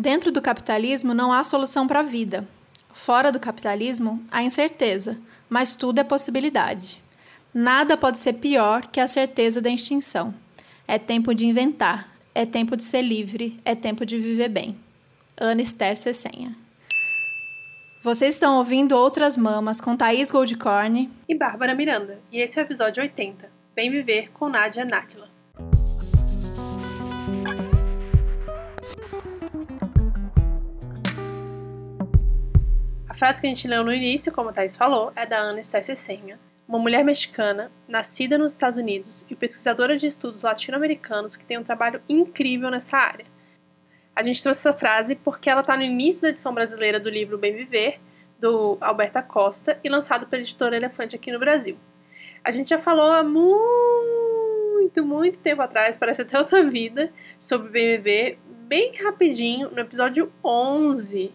Dentro do capitalismo não há solução para a vida. Fora do capitalismo, há incerteza, mas tudo é possibilidade. Nada pode ser pior que a certeza da extinção. É tempo de inventar, é tempo de ser livre, é tempo de viver bem. Ana Esther Cessenha. Vocês estão ouvindo Outras Mamas com Thaís Goldcorn e Bárbara Miranda, e esse é o episódio 80, Bem Viver com Nádia Nátila. Frase que a gente leu no início, como a Thais falou, é da Ana Estécia Senha, uma mulher mexicana, nascida nos Estados Unidos e pesquisadora de estudos latino-americanos que tem um trabalho incrível nessa área. A gente trouxe essa frase porque ela está no início da edição brasileira do livro Bem Viver, do Alberta Costa, e lançado pela editora Elefante aqui no Brasil. A gente já falou há muito, muito tempo atrás, parece até outra vida, sobre Bem Viver, bem rapidinho, no episódio 11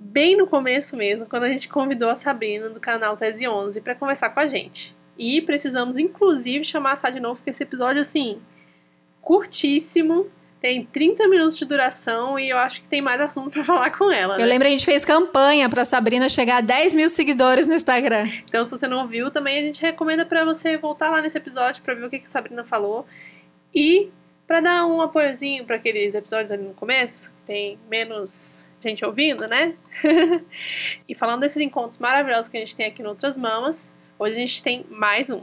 bem no começo mesmo, quando a gente convidou a Sabrina do canal Tese 11 para conversar com a gente. E precisamos, inclusive, chamar a Sá de novo, porque esse episódio, assim, curtíssimo, tem 30 minutos de duração e eu acho que tem mais assunto para falar com ela. Né? Eu lembro a gente fez campanha para Sabrina chegar a 10 mil seguidores no Instagram. Então, se você não viu, também a gente recomenda para você voltar lá nesse episódio para ver o que, que a Sabrina falou. E para dar um apoiozinho para aqueles episódios ali no começo, que tem menos gente ouvindo, né? e falando desses encontros maravilhosos que a gente tem aqui no Outras Mamas, hoje a gente tem mais um.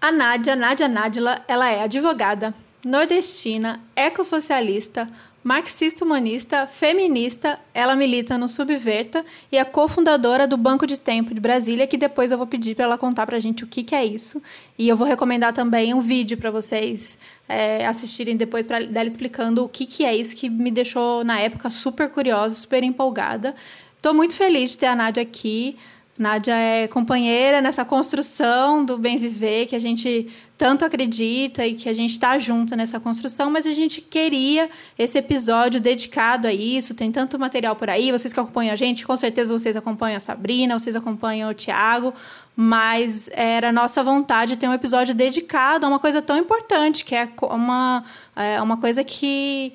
A Nádia, Nádia Nádila, ela é advogada, nordestina, ecossocialista, marxista humanista, feminista, ela milita no Subverta e é cofundadora do Banco de Tempo de Brasília, que depois eu vou pedir para ela contar para a gente o que, que é isso. E eu vou recomendar também um vídeo para vocês é, assistirem depois pra, dela explicando o que, que é isso, que me deixou, na época, super curiosa, super empolgada. Estou muito feliz de ter a Nádia aqui. Nádia é companheira nessa construção do bem viver que a gente tanto acredita e que a gente está junto nessa construção, mas a gente queria esse episódio dedicado a isso. Tem tanto material por aí. Vocês que acompanham a gente, com certeza vocês acompanham a Sabrina, vocês acompanham o Tiago, mas era nossa vontade ter um episódio dedicado a uma coisa tão importante, que é uma, é uma coisa que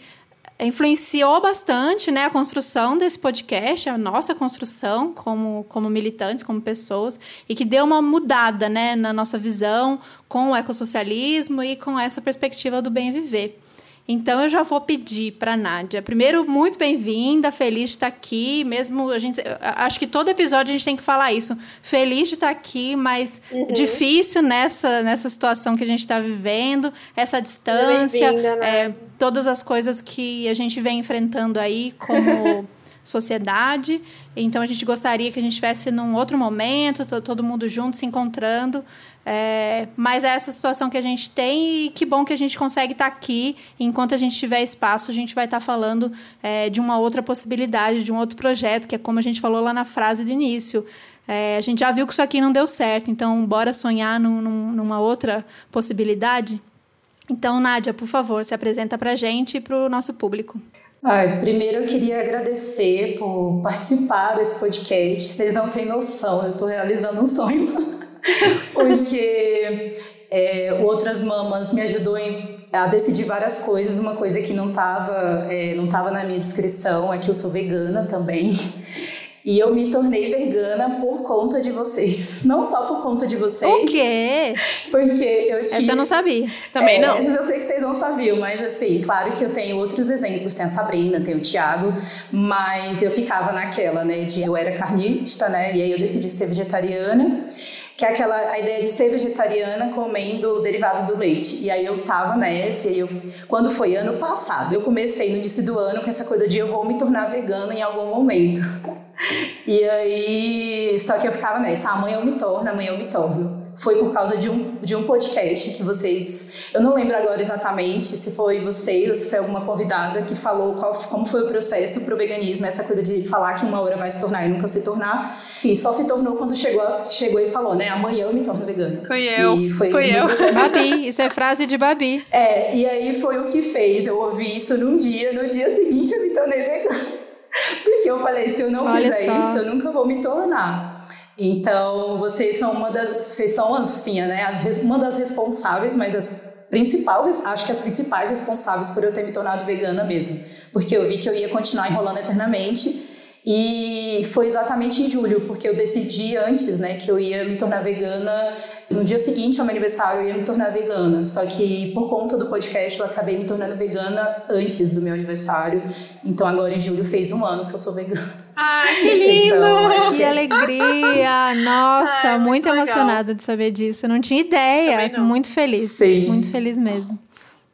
influenciou bastante né, a construção desse podcast, a nossa construção como, como militantes, como pessoas, e que deu uma mudada né, na nossa visão com o ecossocialismo e com essa perspectiva do bem viver. Então eu já vou pedir para a Nádia. Primeiro, muito bem-vinda, feliz de estar aqui. Mesmo a gente, acho que todo episódio a gente tem que falar isso. Feliz de estar aqui, mas uhum. difícil nessa nessa situação que a gente está vivendo, essa distância, né? é, todas as coisas que a gente vem enfrentando aí como sociedade. Então a gente gostaria que a gente estivesse num outro momento, todo mundo junto se encontrando. É, mas é essa situação que a gente tem e que bom que a gente consegue estar tá aqui. Enquanto a gente tiver espaço, a gente vai estar tá falando é, de uma outra possibilidade, de um outro projeto, que é como a gente falou lá na frase do início. É, a gente já viu que isso aqui não deu certo, então bora sonhar num, numa outra possibilidade? Então, Nádia, por favor, se apresenta para a gente e para o nosso público. Ai, primeiro eu queria agradecer por participar desse podcast. Vocês não têm noção, eu estou realizando um sonho. porque é, Outras Mamas me ajudou em, a decidir várias coisas. Uma coisa que não estava é, não na minha descrição é que eu sou vegana também. E eu me tornei vegana por conta de vocês. Não só por conta de vocês. O quê? Porque eu tinha... Essa eu não sabia. Também é, não. Eu sei que vocês não sabiam, mas assim, claro que eu tenho outros exemplos. Tem a Sabrina, tem o Thiago. Mas eu ficava naquela, né? De eu era carnista, né? E aí eu decidi ser vegetariana que é aquela a ideia de ser vegetariana comendo derivados do leite. E aí eu tava nessa, e eu, quando foi ano passado, eu comecei no início do ano com essa coisa de eu vou me tornar vegana em algum momento. E aí, só que eu ficava nessa, amanhã eu me torno, amanhã eu me torno foi por causa de um, de um podcast que vocês. Eu não lembro agora exatamente se foi vocês ou se foi alguma convidada que falou qual, como foi o processo para o veganismo, essa coisa de falar que uma hora vai se tornar e nunca se tornar. E só se tornou quando chegou, chegou e falou, né? Amanhã eu me torno vegana. Foi eu. E foi foi eu. Babi, isso é frase de Babi. É, e aí foi o que fez. Eu ouvi isso num dia, no dia seguinte eu me tornei vegana. Porque eu falei, se eu não Olha fizer só. isso, eu nunca vou me tornar. Então, vocês são uma das, vocês são assim, né, as, uma das responsáveis, mas as principais, acho que as principais responsáveis por eu ter me tornado vegana mesmo. porque eu vi que eu ia continuar enrolando eternamente. E foi exatamente em julho, porque eu decidi antes, né, que eu ia me tornar vegana. No dia seguinte ao meu aniversário, eu ia me tornar vegana. Só que por conta do podcast, eu acabei me tornando vegana antes do meu aniversário. Então agora em julho fez um ano que eu sou vegana. Ah, que lindo! Então, que alegria! Nossa, Ai, muito, muito emocionada de saber disso. Eu não tinha ideia. Muito feliz. Sim. Muito feliz mesmo.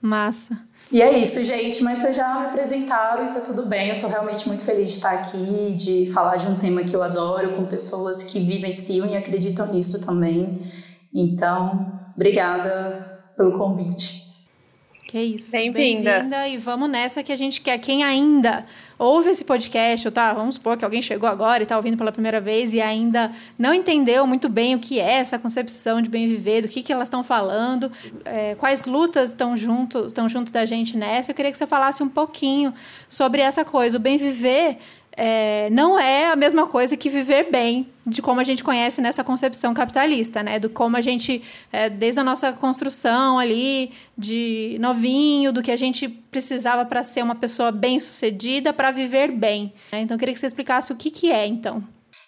Massa. E é isso, gente. Mas vocês já me apresentaram e tá tudo bem. Eu tô realmente muito feliz de estar aqui, de falar de um tema que eu adoro, com pessoas que vivenciam e acreditam nisso também. Então, obrigada pelo convite. Que isso. Bem-vinda. Bem e vamos nessa que a gente quer. Quem ainda ouve esse podcast, ou tá, vamos supor que alguém chegou agora e está ouvindo pela primeira vez e ainda não entendeu muito bem o que é essa concepção de bem viver, do que, que elas estão falando, é, quais lutas estão junto, estão junto da gente nessa. Eu queria que você falasse um pouquinho sobre essa coisa. O bem viver é, não é a mesma coisa que viver bem, de como a gente conhece nessa concepção capitalista, né? Do como a gente, é, desde a nossa construção ali, de novinho, do que a gente precisava para ser uma pessoa bem-sucedida, para viver bem. Né? Então, eu queria que você explicasse o que, que é, então.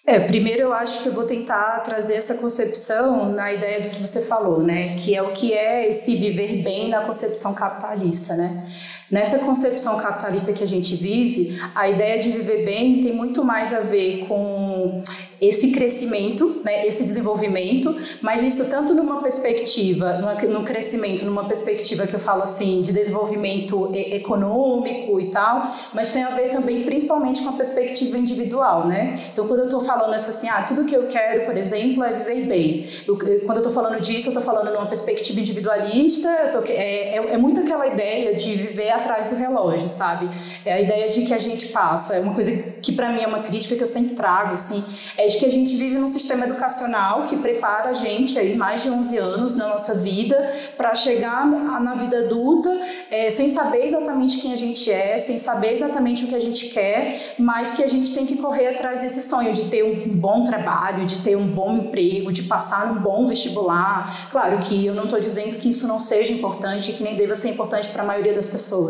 É, primeiro eu acho que eu vou tentar trazer essa concepção na ideia do que você falou, né? Que é o que é esse viver bem na concepção capitalista, né? Nessa concepção capitalista que a gente vive, a ideia de viver bem tem muito mais a ver com esse crescimento, né, esse desenvolvimento, mas isso tanto numa perspectiva, no crescimento, numa perspectiva que eu falo assim, de desenvolvimento econômico e tal, mas tem a ver também principalmente com a perspectiva individual, né? Então, quando eu estou falando assim, ah, tudo que eu quero, por exemplo, é viver bem. Eu, quando eu estou falando disso, eu estou falando numa perspectiva individualista, tô, é, é, é muito aquela ideia de viver atrás do relógio, sabe? É a ideia de que a gente passa, é uma coisa que para mim é uma crítica que eu sempre trago, assim, é de que a gente vive num sistema educacional que prepara a gente aí mais de 11 anos na nossa vida para chegar na vida adulta é, sem saber exatamente quem a gente é, sem saber exatamente o que a gente quer, mas que a gente tem que correr atrás desse sonho de ter um bom trabalho, de ter um bom emprego, de passar um bom vestibular. Claro que eu não estou dizendo que isso não seja importante, que nem deva ser importante para a maioria das pessoas,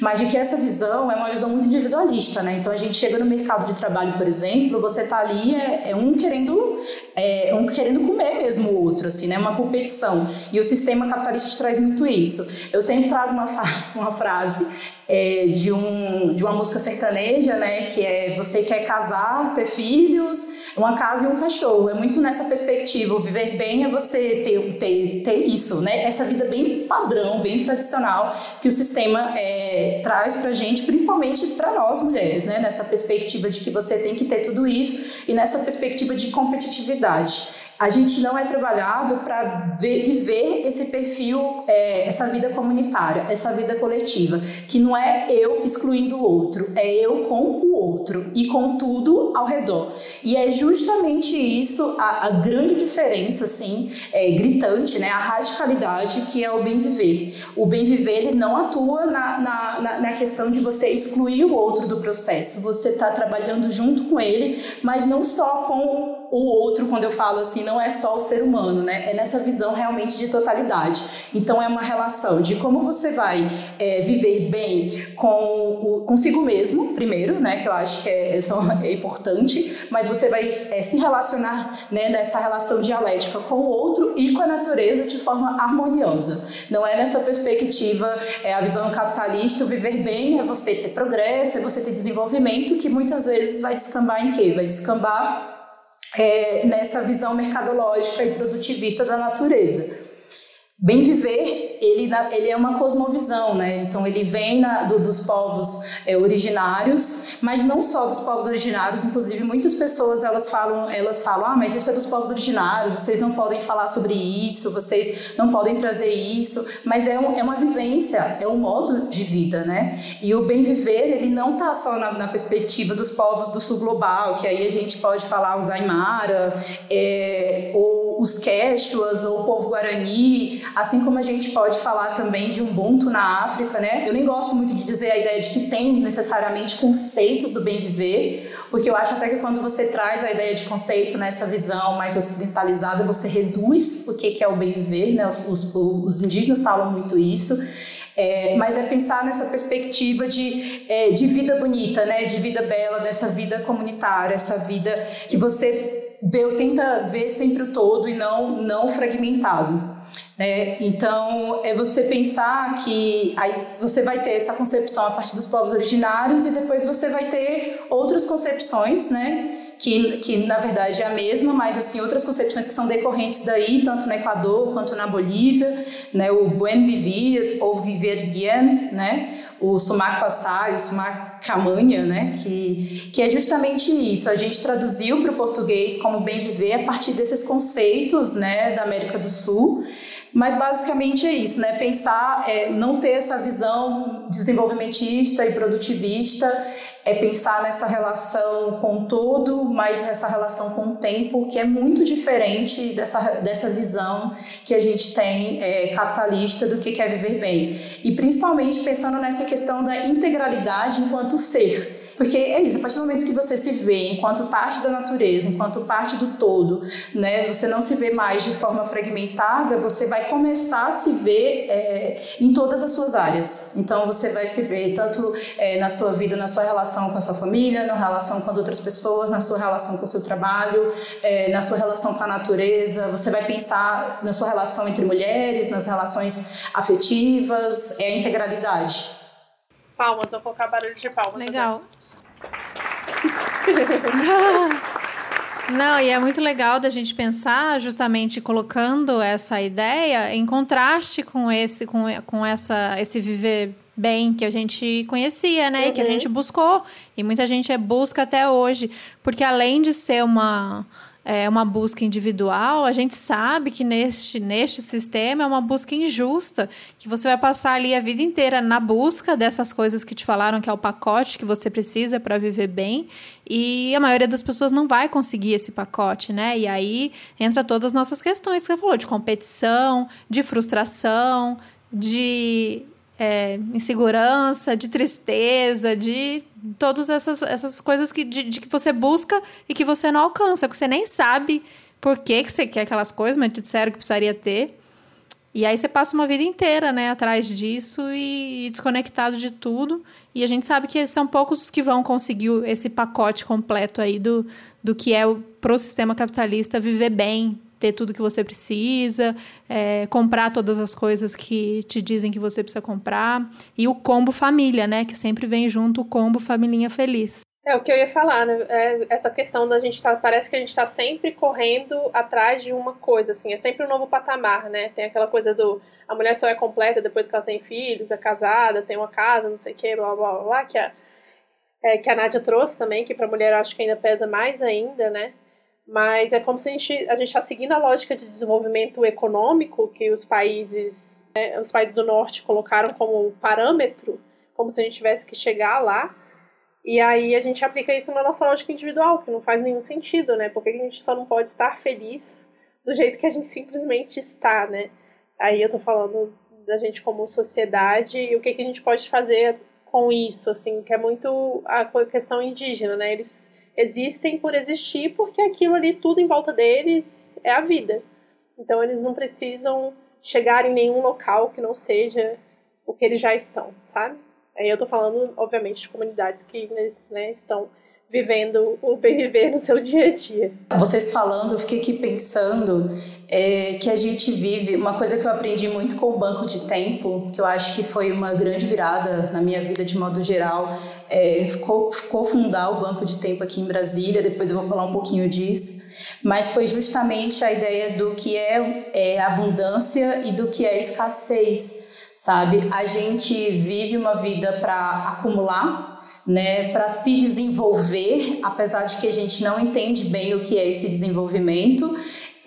mas de que essa visão é uma visão muito individualista, né? Então a gente chega no mercado de trabalho, por exemplo, você está ali é, é um querendo é, um querendo comer mesmo o outro, assim, né? Uma competição. E o sistema capitalista traz muito isso. Eu sempre trago uma, uma frase é, de, um, de uma música sertaneja, né? Que é você quer casar, ter filhos, uma casa e um cachorro. É muito nessa perspectiva. O viver bem é você ter, ter, ter isso, né? Essa vida bem padrão, bem tradicional que o sistema é, traz pra gente, principalmente para nós mulheres, né? Nessa perspectiva de que você tem que ter tudo isso e nessa perspectiva de competitividade a gente não é trabalhado para viver esse perfil, é, essa vida comunitária, essa vida coletiva, que não é eu excluindo o outro, é eu com o outro e com tudo ao redor. E é justamente isso a, a grande diferença, assim, é, gritante, né, a radicalidade que é o bem viver. O bem viver ele não atua na, na, na, na questão de você excluir o outro do processo. Você está trabalhando junto com ele, mas não só com o outro, quando eu falo assim, não é só o ser humano, né? É nessa visão realmente de totalidade. Então é uma relação de como você vai é, viver bem com o, consigo mesmo, primeiro, né? Que eu acho que é, é importante, mas você vai é, se relacionar né, nessa relação dialética com o outro e com a natureza de forma harmoniosa. Não é nessa perspectiva, é a visão capitalista, viver bem é você ter progresso, é você ter desenvolvimento, que muitas vezes vai descambar em quê? Vai descambar é, nessa visão mercadológica e produtivista da natureza. Bem viver, ele, ele é uma cosmovisão, né? Então ele vem na, do, dos povos é, originários, mas não só dos povos originários. Inclusive muitas pessoas elas falam, elas falam, ah, mas isso é dos povos originários. Vocês não podem falar sobre isso, vocês não podem trazer isso. Mas é, um, é uma vivência, é um modo de vida, né? E o bem viver ele não está só na, na, perspectiva dos povos do sul global, que aí a gente pode falar os Aymara, é, ou os Quechuas, ou o povo Guarani Assim como a gente pode falar também de Ubuntu na África, né? Eu nem gosto muito de dizer a ideia de que tem necessariamente conceitos do bem viver, porque eu acho até que quando você traz a ideia de conceito nessa visão mais ocidentalizada, você reduz o que é o bem viver, né? Os, os, os indígenas falam muito isso. É, mas é pensar nessa perspectiva de, é, de vida bonita, né? De vida bela, dessa vida comunitária, essa vida que você vê, tenta ver sempre o todo e não, não fragmentado. Né? Então, é você pensar que aí você vai ter essa concepção a partir dos povos originários e depois você vai ter outras concepções, né? Que, que na verdade é a mesma, mas assim outras concepções que são decorrentes daí, tanto no Equador quanto na Bolívia, né? O buen vivir ou viver bien, né? O sumac passar, o sumac camanha, né? Que, que é justamente isso. A gente traduziu para o português como bem viver a partir desses conceitos, né? Da América do Sul. Mas basicamente é isso, né? Pensar, é, não ter essa visão desenvolvimentista e produtivista, é pensar nessa relação com todo, mas essa relação com o tempo, que é muito diferente dessa, dessa visão que a gente tem é, capitalista do que quer viver bem. E principalmente pensando nessa questão da integralidade enquanto ser. Porque é isso, a partir do momento que você se vê enquanto parte da natureza, enquanto parte do todo, né, você não se vê mais de forma fragmentada, você vai começar a se ver é, em todas as suas áreas. Então você vai se ver tanto é, na sua vida, na sua relação com a sua família, na relação com as outras pessoas, na sua relação com o seu trabalho, é, na sua relação com a natureza, você vai pensar na sua relação entre mulheres, nas relações afetivas, é a integralidade. Palmas, vou colocar barulho de palmas. Legal. Não, e é muito legal da gente pensar justamente colocando essa ideia em contraste com esse com, com essa esse viver bem que a gente conhecia, né? Uhum. E que a uhum. gente buscou e muita gente busca até hoje, porque além de ser uma é, uma busca individual, a gente sabe que neste, neste sistema é uma busca injusta, que você vai passar ali a vida inteira na busca dessas coisas que te falaram que é o pacote que você precisa para viver bem, e a maioria das pessoas não vai conseguir esse pacote, né? E aí entra todas as nossas questões que você falou, de competição, de frustração, de é, insegurança, de tristeza, de todas essas, essas coisas que, de, de, que você busca e que você não alcança, porque você nem sabe por que, que você quer aquelas coisas, mas te disseram que precisaria ter. E aí você passa uma vida inteira, né, atrás disso e, e desconectado de tudo. E a gente sabe que são poucos os que vão conseguir esse pacote completo aí do, do que é para o sistema capitalista viver bem, ter tudo que você precisa, é, comprar todas as coisas que te dizem que você precisa comprar. E o combo família, né? Que sempre vem junto o combo familhinha feliz. É o que eu ia falar, né? É essa questão da gente tá. Parece que a gente está sempre correndo atrás de uma coisa, assim. É sempre um novo patamar, né? Tem aquela coisa do. A mulher só é completa depois que ela tem filhos, é casada, tem uma casa, não sei o quê, blá blá blá, blá que a, é, que a Nádia trouxe também, que para a mulher eu acho que ainda pesa mais ainda, né? Mas é como se a gente a gente está seguindo a lógica de desenvolvimento econômico que os países né, os países do norte colocaram como parâmetro, como se a gente tivesse que chegar lá. E aí a gente aplica isso na nossa lógica individual, que não faz nenhum sentido, né? Porque a gente só não pode estar feliz do jeito que a gente simplesmente está, né? Aí eu tô falando da gente como sociedade e o que, que a gente pode fazer com isso, assim, que é muito a questão indígena, né? Eles existem por existir, porque aquilo ali, tudo em volta deles é a vida. Então eles não precisam chegar em nenhum local que não seja o que eles já estão, sabe? Aí eu tô falando, obviamente, de comunidades que né, estão vivendo o viver no seu dia a dia. Vocês falando, eu fiquei aqui pensando é, que a gente vive uma coisa que eu aprendi muito com o banco de tempo, que eu acho que foi uma grande virada na minha vida de modo geral, é, cofundar o banco de tempo aqui em Brasília. Depois eu vou falar um pouquinho disso. Mas foi justamente a ideia do que é, é abundância e do que é escassez sabe? A gente vive uma vida para acumular, né, para se desenvolver, apesar de que a gente não entende bem o que é esse desenvolvimento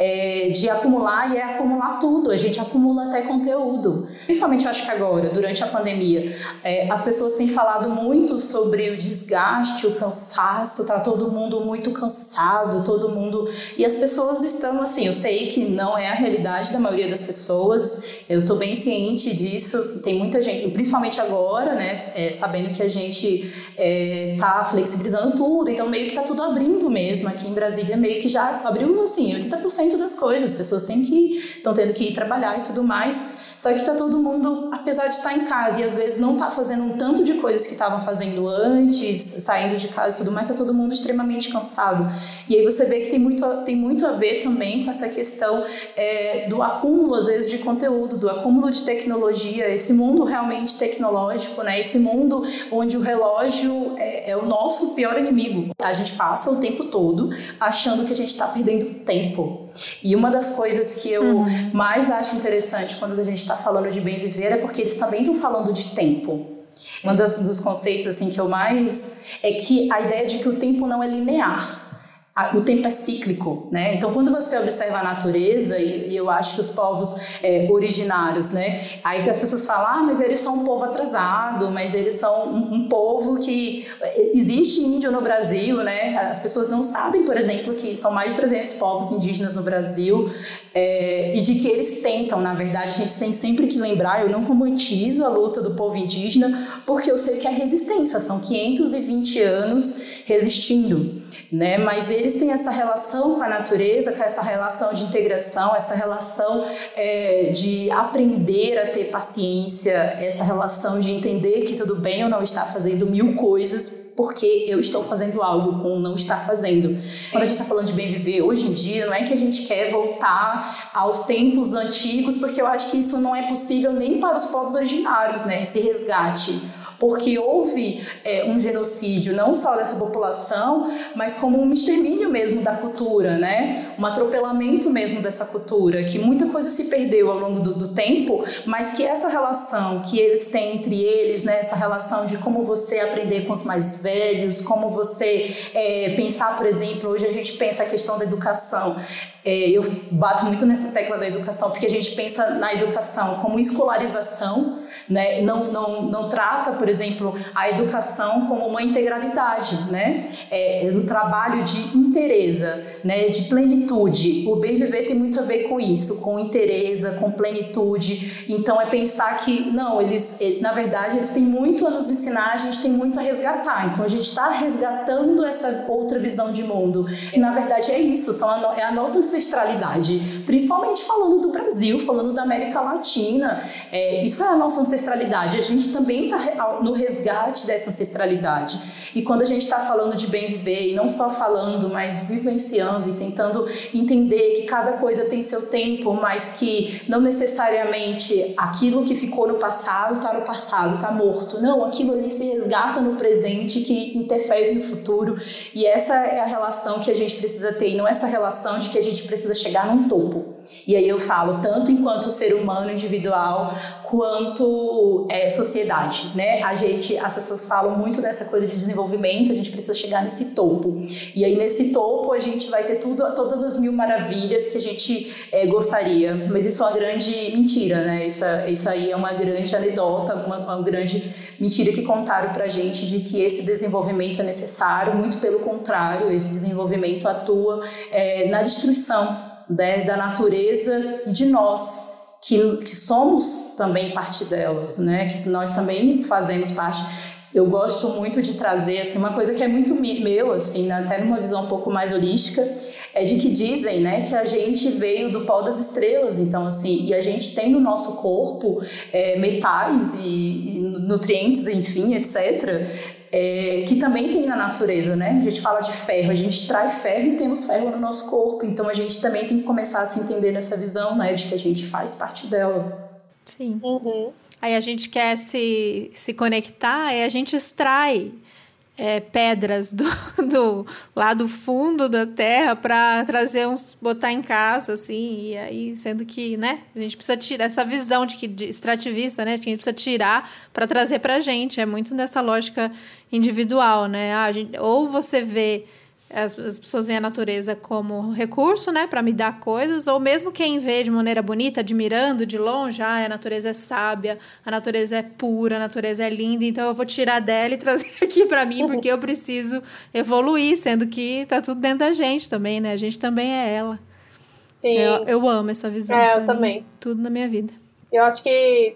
é, de acumular e é acumular tudo. A gente acumula até conteúdo. Principalmente, eu acho que agora, durante a pandemia, é, as pessoas têm falado muito sobre o desgaste, o cansaço, tá todo mundo muito cansado, todo mundo. E as pessoas estão assim, eu sei que não é a realidade da maioria das pessoas, eu tô bem ciente disso. Tem muita gente, principalmente agora, né, é, sabendo que a gente é, tá flexibilizando tudo, então meio que tá tudo abrindo mesmo. Aqui em Brasília, meio que já abriu assim, 80% sustento das coisas, as pessoas têm que estão tendo que ir trabalhar e tudo mais. Só que tá todo mundo, apesar de estar em casa e às vezes não tá fazendo um tanto de coisas que estavam fazendo antes, saindo de casa e tudo mais, tá todo mundo extremamente cansado. E aí você vê que tem muito, tem muito a ver também com essa questão é, do acúmulo, às vezes, de conteúdo, do acúmulo de tecnologia, esse mundo realmente tecnológico, né? Esse mundo onde o relógio é, é o nosso pior inimigo. A gente passa o tempo todo achando que a gente está perdendo tempo. E uma das coisas que eu uhum. mais acho interessante quando a gente está falando de bem viver é porque eles também estão falando de tempo. Um dos conceitos assim que eu mais é que a ideia de que o tempo não é linear o tempo é cíclico, né? Então, quando você observa a natureza, e, e eu acho que os povos é, originários, né? Aí que as pessoas falam, ah, mas eles são um povo atrasado, mas eles são um, um, povo que... É, existe índio no Brasil, né? As pessoas não sabem, por exemplo, que são mais de 300 povos indígenas no Brasil é, e de que eles tentam, na verdade, a gente tem sempre que lembrar, eu não romantizo a luta do povo indígena, porque eu sei que é resistência, são 520 anos resistindo, né? Mas eles têm essa relação com a natureza, com essa relação de integração, essa relação é, de aprender a ter paciência, essa relação de entender que tudo bem eu não estar fazendo mil coisas porque eu estou fazendo algo com não estar fazendo. Quando a gente está falando de bem viver hoje em dia, não é que a gente quer voltar aos tempos antigos, porque eu acho que isso não é possível nem para os povos originários, né? Esse resgate porque houve é, um genocídio não só dessa população, mas como um extermínio mesmo da cultura, né? Um atropelamento mesmo dessa cultura, que muita coisa se perdeu ao longo do, do tempo, mas que essa relação que eles têm entre eles, né? Essa relação de como você aprender com os mais velhos, como você é, pensar, por exemplo, hoje a gente pensa a questão da educação. É, eu bato muito nessa tecla da educação, porque a gente pensa na educação como escolarização, né? Não, não, não trata, por exemplo, a educação como uma integralidade, né? É, é um trabalho de interesa, né? De plenitude. O bem viver tem muito a ver com isso, com interesa, com plenitude. Então é pensar que não, eles, na verdade, eles têm muito a nos ensinar, a gente tem muito a resgatar. Então a gente está resgatando essa outra visão de mundo, que na verdade é isso, são a, é a nossa ancestralidade, principalmente falando do Brasil, falando da América Latina. É, isso é a nossa ancestralidade a gente também está no resgate dessa ancestralidade. E quando a gente está falando de bem viver, e não só falando, mas vivenciando e tentando entender que cada coisa tem seu tempo, mas que não necessariamente aquilo que ficou no passado está no passado, está morto. Não, aquilo ali se resgata no presente que interfere no futuro. E essa é a relação que a gente precisa ter, e não essa relação de que a gente precisa chegar num topo. E aí eu falo, tanto enquanto ser humano individual, quanto é, sociedade, né? A gente, as pessoas falam muito dessa coisa de desenvolvimento, a gente precisa chegar nesse topo. E aí nesse topo a gente vai ter tudo, todas as mil maravilhas que a gente é, gostaria. Mas isso é uma grande mentira, né? Isso, é, isso aí é uma grande anedota, uma, uma grande mentira que contaram pra gente de que esse desenvolvimento é necessário. Muito pelo contrário, esse desenvolvimento atua é, na destruição né, da natureza e de nós, que, que somos também parte delas, né, que nós também fazemos parte. Eu gosto muito de trazer assim, uma coisa que é muito meu, assim, né, até numa visão um pouco mais holística, é de que dizem né, que a gente veio do pó das estrelas, então assim, e a gente tem no nosso corpo é, metais e, e nutrientes, enfim, etc é, que também tem na natureza, né? A gente fala de ferro, a gente trai ferro e temos ferro no nosso corpo, então a gente também tem que começar a se entender nessa visão, né, de que a gente faz parte dela. Sim. Uhum. Aí a gente quer se, se conectar, e a gente extrai é, pedras do, do fundo da terra para trazer uns botar em casa assim e aí sendo que né a gente precisa tirar essa visão de que de extrativista né de que a gente precisa tirar para trazer para gente. É muito nessa lógica individual né. Ah, gente, ou você vê as, as, pessoas veem a natureza como recurso, né, para me dar coisas, ou mesmo quem vê de maneira bonita, admirando de longe, ah, a natureza é sábia, a natureza é pura, a natureza é linda, então eu vou tirar dela e trazer aqui para mim porque eu preciso evoluir, sendo que tá tudo dentro da gente também, né? A gente também é ela. Sim. Eu, eu amo essa visão. É, eu mim, também. Tudo na minha vida. Eu acho que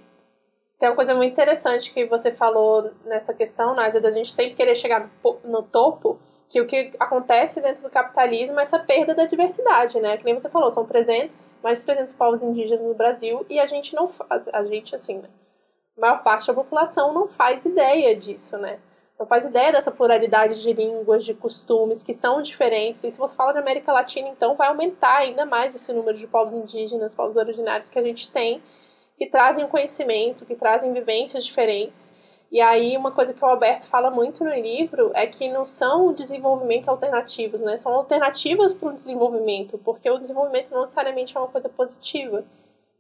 tem uma coisa muito interessante que você falou nessa questão, Nádia, da gente sempre querer chegar no topo que o que acontece dentro do capitalismo é essa perda da diversidade, né? Que nem você falou, são 300, mais de 300 povos indígenas no Brasil e a gente não faz, a gente assim, né? A maior parte da população não faz ideia disso, né? Não faz ideia dessa pluralidade de línguas, de costumes que são diferentes. E se você fala de América Latina, então vai aumentar ainda mais esse número de povos indígenas, povos originários que a gente tem, que trazem conhecimento, que trazem vivências diferentes e aí uma coisa que o Alberto fala muito no livro é que não são desenvolvimentos alternativos, né? São alternativas para o desenvolvimento, porque o desenvolvimento não necessariamente é uma coisa positiva.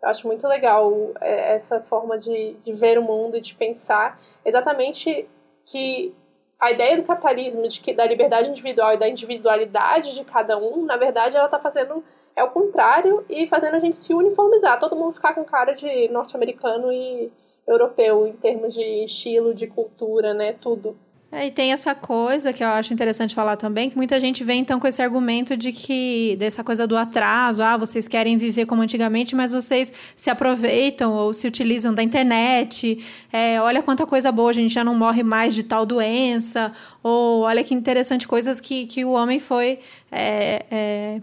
Eu acho muito legal é, essa forma de, de ver o mundo e de pensar exatamente que a ideia do capitalismo, de que, da liberdade individual e da individualidade de cada um, na verdade, ela está fazendo é o contrário e fazendo a gente se uniformizar, todo mundo ficar com cara de norte-americano e europeu em termos de estilo, de cultura, né, tudo. É, e tem essa coisa que eu acho interessante falar também, que muita gente vem então com esse argumento de que dessa coisa do atraso, ah, vocês querem viver como antigamente, mas vocês se aproveitam ou se utilizam da internet. É, olha quanta coisa boa, a gente já não morre mais de tal doença. Ou olha que interessante coisas que, que o homem foi é, é,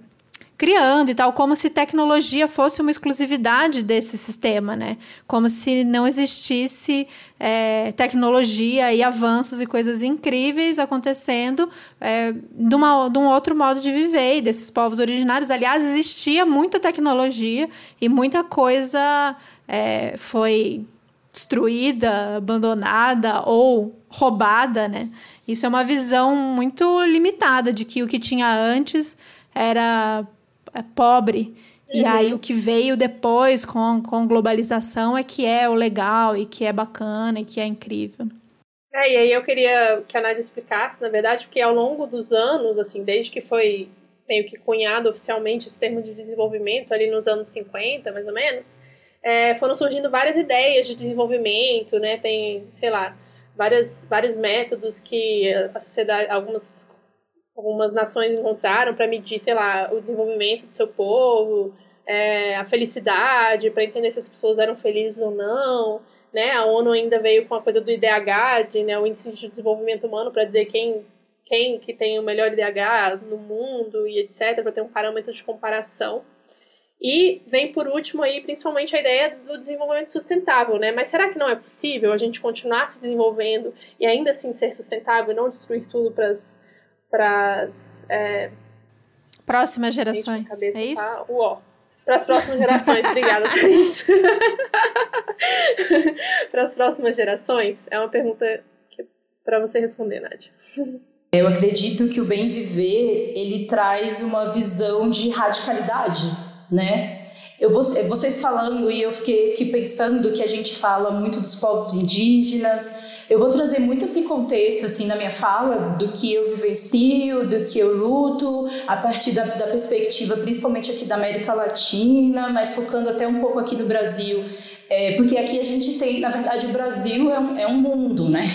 criando e tal, como se tecnologia fosse uma exclusividade desse sistema, né? Como se não existisse é, tecnologia e avanços e coisas incríveis acontecendo é, de, uma, de um outro modo de viver e desses povos originários. Aliás, existia muita tecnologia e muita coisa é, foi destruída, abandonada ou roubada, né? Isso é uma visão muito limitada de que o que tinha antes era pobre. Uhum. E aí o que veio depois com, com globalização é que é o legal e que é bacana e que é incrível. É, e aí eu queria que a Nádia explicasse, na verdade, porque ao longo dos anos, assim, desde que foi meio que cunhado oficialmente esse termo de desenvolvimento, ali nos anos 50, mais ou menos, é, foram surgindo várias ideias de desenvolvimento, né? Tem, sei lá, várias, vários métodos que a sociedade, algumas algumas nações encontraram para medir, sei lá, o desenvolvimento do seu povo, é, a felicidade, para entender se as pessoas eram felizes ou não. Né? A ONU ainda veio com a coisa do IDH, de, né, o Índice de Desenvolvimento Humano, para dizer quem, quem que tem o melhor IDH no mundo e etc., para ter um parâmetro de comparação. E vem por último aí, principalmente, a ideia do desenvolvimento sustentável, né? Mas será que não é possível a gente continuar se desenvolvendo e ainda assim ser sustentável e não destruir tudo para as para as é... próximas gerações. Cabeça, é isso? Tá? Uó. Para as próximas gerações, obrigada, Thaís. para as próximas gerações, é uma pergunta para você responder, Nádia. Eu acredito que o bem viver ele traz uma visão de radicalidade, né? Eu vocês falando e eu fiquei aqui pensando que a gente fala muito dos povos indígenas, eu vou trazer muito esse contexto, assim, na minha fala, do que eu vivencio, do que eu luto, a partir da, da perspectiva, principalmente aqui da América Latina, mas focando até um pouco aqui no Brasil, é, porque aqui a gente tem, na verdade, o Brasil é um, é um mundo, né?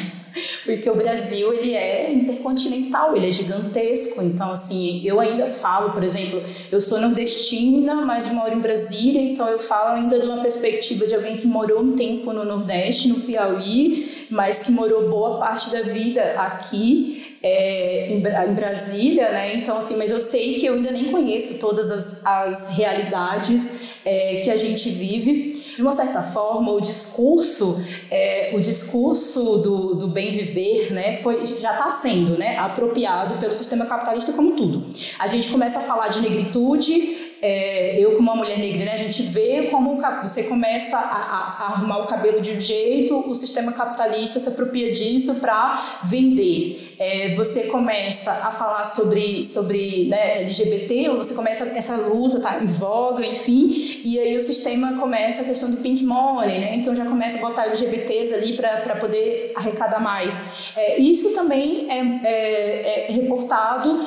Porque o Brasil ele é intercontinental, ele é gigantesco. Então, assim, eu ainda falo, por exemplo, eu sou nordestina, mas moro em Brasília, então eu falo ainda de uma perspectiva de alguém que morou um tempo no Nordeste, no Piauí, mas que morou boa parte da vida aqui é, em, em, Brasília, né? Então, assim, mas eu sei que eu ainda nem conheço todas as, as realidades é, que a gente vive. De uma certa forma, o discurso, é, o discurso do, do bem viver, né, foi, já está sendo né, apropriado pelo sistema capitalista como tudo. A gente começa a falar de negritude, é, eu como uma mulher negra, né, a gente vê como você começa a, a, a, arrumar o cabelo de um jeito, o sistema capitalista se apropria disso para vender. É, você começa a falar sobre, sobre né, LGBT, ou você começa essa luta tá em voga, enfim, e aí o sistema começa a questão do pink money, né? Então já começa a botar LGBTs ali para poder arrecadar mais. É, isso também é, é, é reportado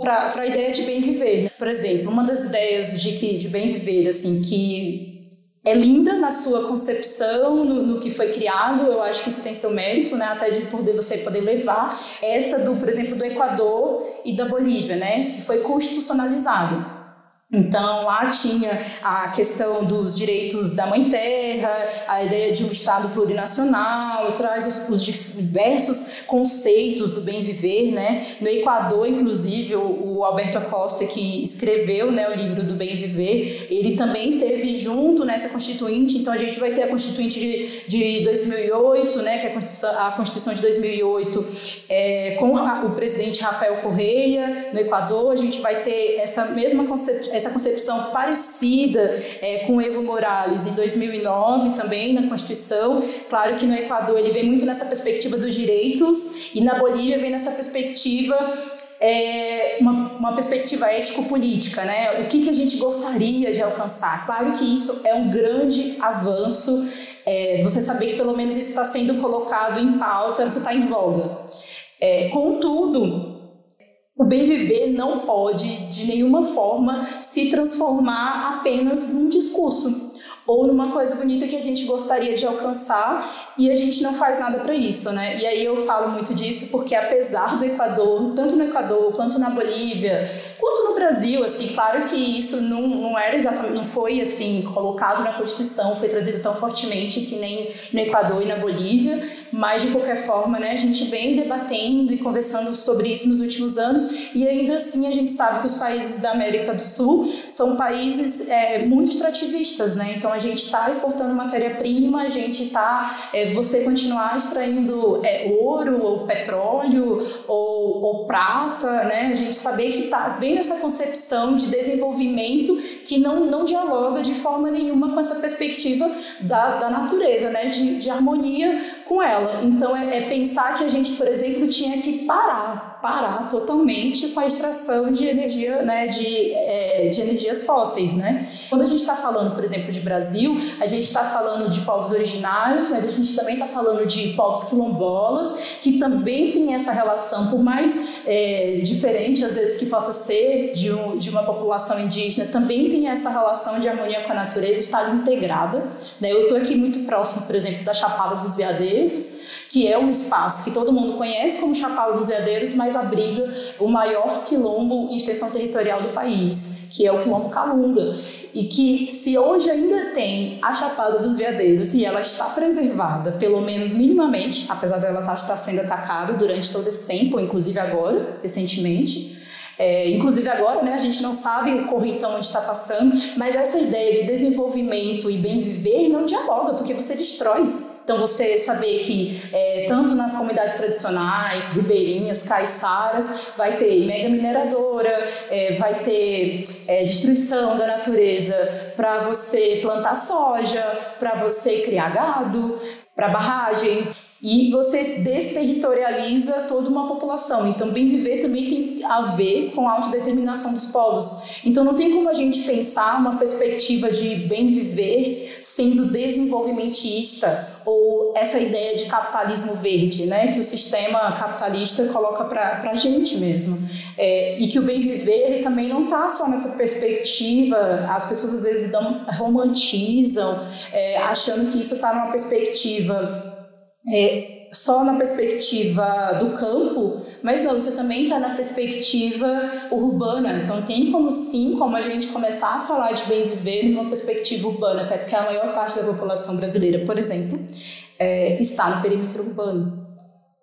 para a ideia de bem viver. Por exemplo, uma das ideias de que de bem viver, assim, que é linda na sua concepção, no, no, que foi criado, eu acho que isso tem seu mérito, né, até de poder você poder levar essa do, por exemplo, do Equador e da Bolívia, né, que foi constitucionalizado. Então, lá tinha a questão dos direitos da mãe terra, a ideia de um Estado plurinacional, traz os, os diversos conceitos do bem viver. Né? No Equador, inclusive, o, o, Alberto Acosta, que escreveu né, o livro do bem viver, ele também teve junto nessa Constituinte. Então, a gente vai ter a Constituinte de, de 2008, né, que é a Constituição, a Constituição de 2008, é, com o presidente Rafael Correia, no Equador. A gente vai ter essa mesma concepção essa concepção parecida é, com Evo Morales em 2009 também na Constituição. Claro que no Equador ele vem muito nessa perspectiva dos direitos e na Bolívia vem nessa perspectiva é, uma, uma, perspectiva ético-política, né? O que, que a gente gostaria de alcançar? Claro que isso é um grande avanço, é, você saber que pelo menos isso está sendo colocado em pauta, isso está em voga. É, contudo, o bem viver não pode, de nenhuma forma, se transformar apenas num discurso ou numa coisa bonita que a gente gostaria de alcançar e a gente não faz nada para isso, né? E aí eu falo muito disso porque apesar do Equador, tanto no Equador quanto na Bolívia, quanto no Brasil, assim, claro que isso não, não era exatamente, não foi assim colocado na Constituição, foi trazido tão fortemente que nem no Equador e na Bolívia, mas de qualquer forma, né, a gente vem debatendo e conversando sobre isso nos últimos anos e ainda assim a gente sabe que os países da América do Sul são países é, muito extrativistas, né? Então a gente está exportando matéria-prima, a gente está, é, você continuar extraindo é, ouro ou petróleo ou, ou, prata, né? A gente saber que tá, vem essa concepção de desenvolvimento que não, não dialoga de forma nenhuma com essa perspectiva da, da natureza, né? De, de harmonia com ela. Então é, é pensar que a gente, por exemplo, tinha que parar parar totalmente com a extração de energia, né, de, é, de energias fósseis, né? Quando a gente está falando, por exemplo, de Brasil, a gente está falando de povos originários, mas a gente também está falando de povos quilombolas, que também tem essa relação, por mais é, diferente às vezes que possa ser de, um, de uma população indígena, também tem essa relação de harmonia com a natureza, está ali integrada. Né? Eu estou aqui muito próximo, por exemplo, da Chapada dos Veadeiros, que é um espaço que todo mundo conhece como Chapada dos Veadeiros, mas abriga o maior quilombo em extensão territorial do país, que é o quilombo Calunga. E que se hoje ainda tem a Chapada dos Veadeiros e ela está preservada, pelo menos minimamente, apesar dela estar sendo atacada durante todo esse tempo, inclusive agora, recentemente, é, inclusive agora, né, a gente não sabe o correntão onde está passando, mas essa ideia de desenvolvimento e bem viver não dialoga, porque você destrói então, você saber que é, tanto nas comunidades tradicionais, ribeirinhas, caiçaras, vai ter mega mineradora, é, vai ter é, destruição da natureza para você plantar soja, para você criar gado, para barragens e você desterritorializa toda uma população. Então, bem viver também tem a ver com a autodeterminação dos povos. Então, não tem como a gente pensar uma perspectiva de bem viver sendo desenvolvimentista ou essa ideia de capitalismo verde, né, que o sistema capitalista coloca para a gente mesmo. É, e que o bem viver ele também não está só nessa perspectiva, as pessoas às vezes dão, romantizam, é, achando que isso está numa perspectiva é, só na perspectiva do campo, mas não, isso também está na perspectiva urbana. Então tem como sim, como a gente começar a falar de bem viver numa perspectiva urbana, até porque a maior parte da população brasileira, por exemplo, é, está no perímetro urbano.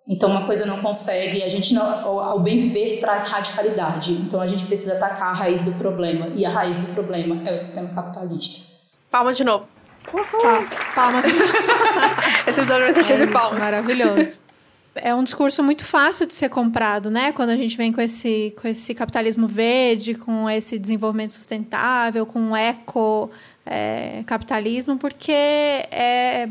Então uma coisa não consegue, a gente não, ao bem viver traz radicalidade. Então a gente precisa atacar a raiz do problema e a raiz do problema é o sistema capitalista. Palma de novo. Uhul. Palmas. Esse episódio vai ser cheio de palmas. Maravilhoso. É um discurso muito fácil de ser comprado, né? Quando a gente vem com esse, com esse capitalismo verde, com esse desenvolvimento sustentável, com o eco é, capitalismo, porque é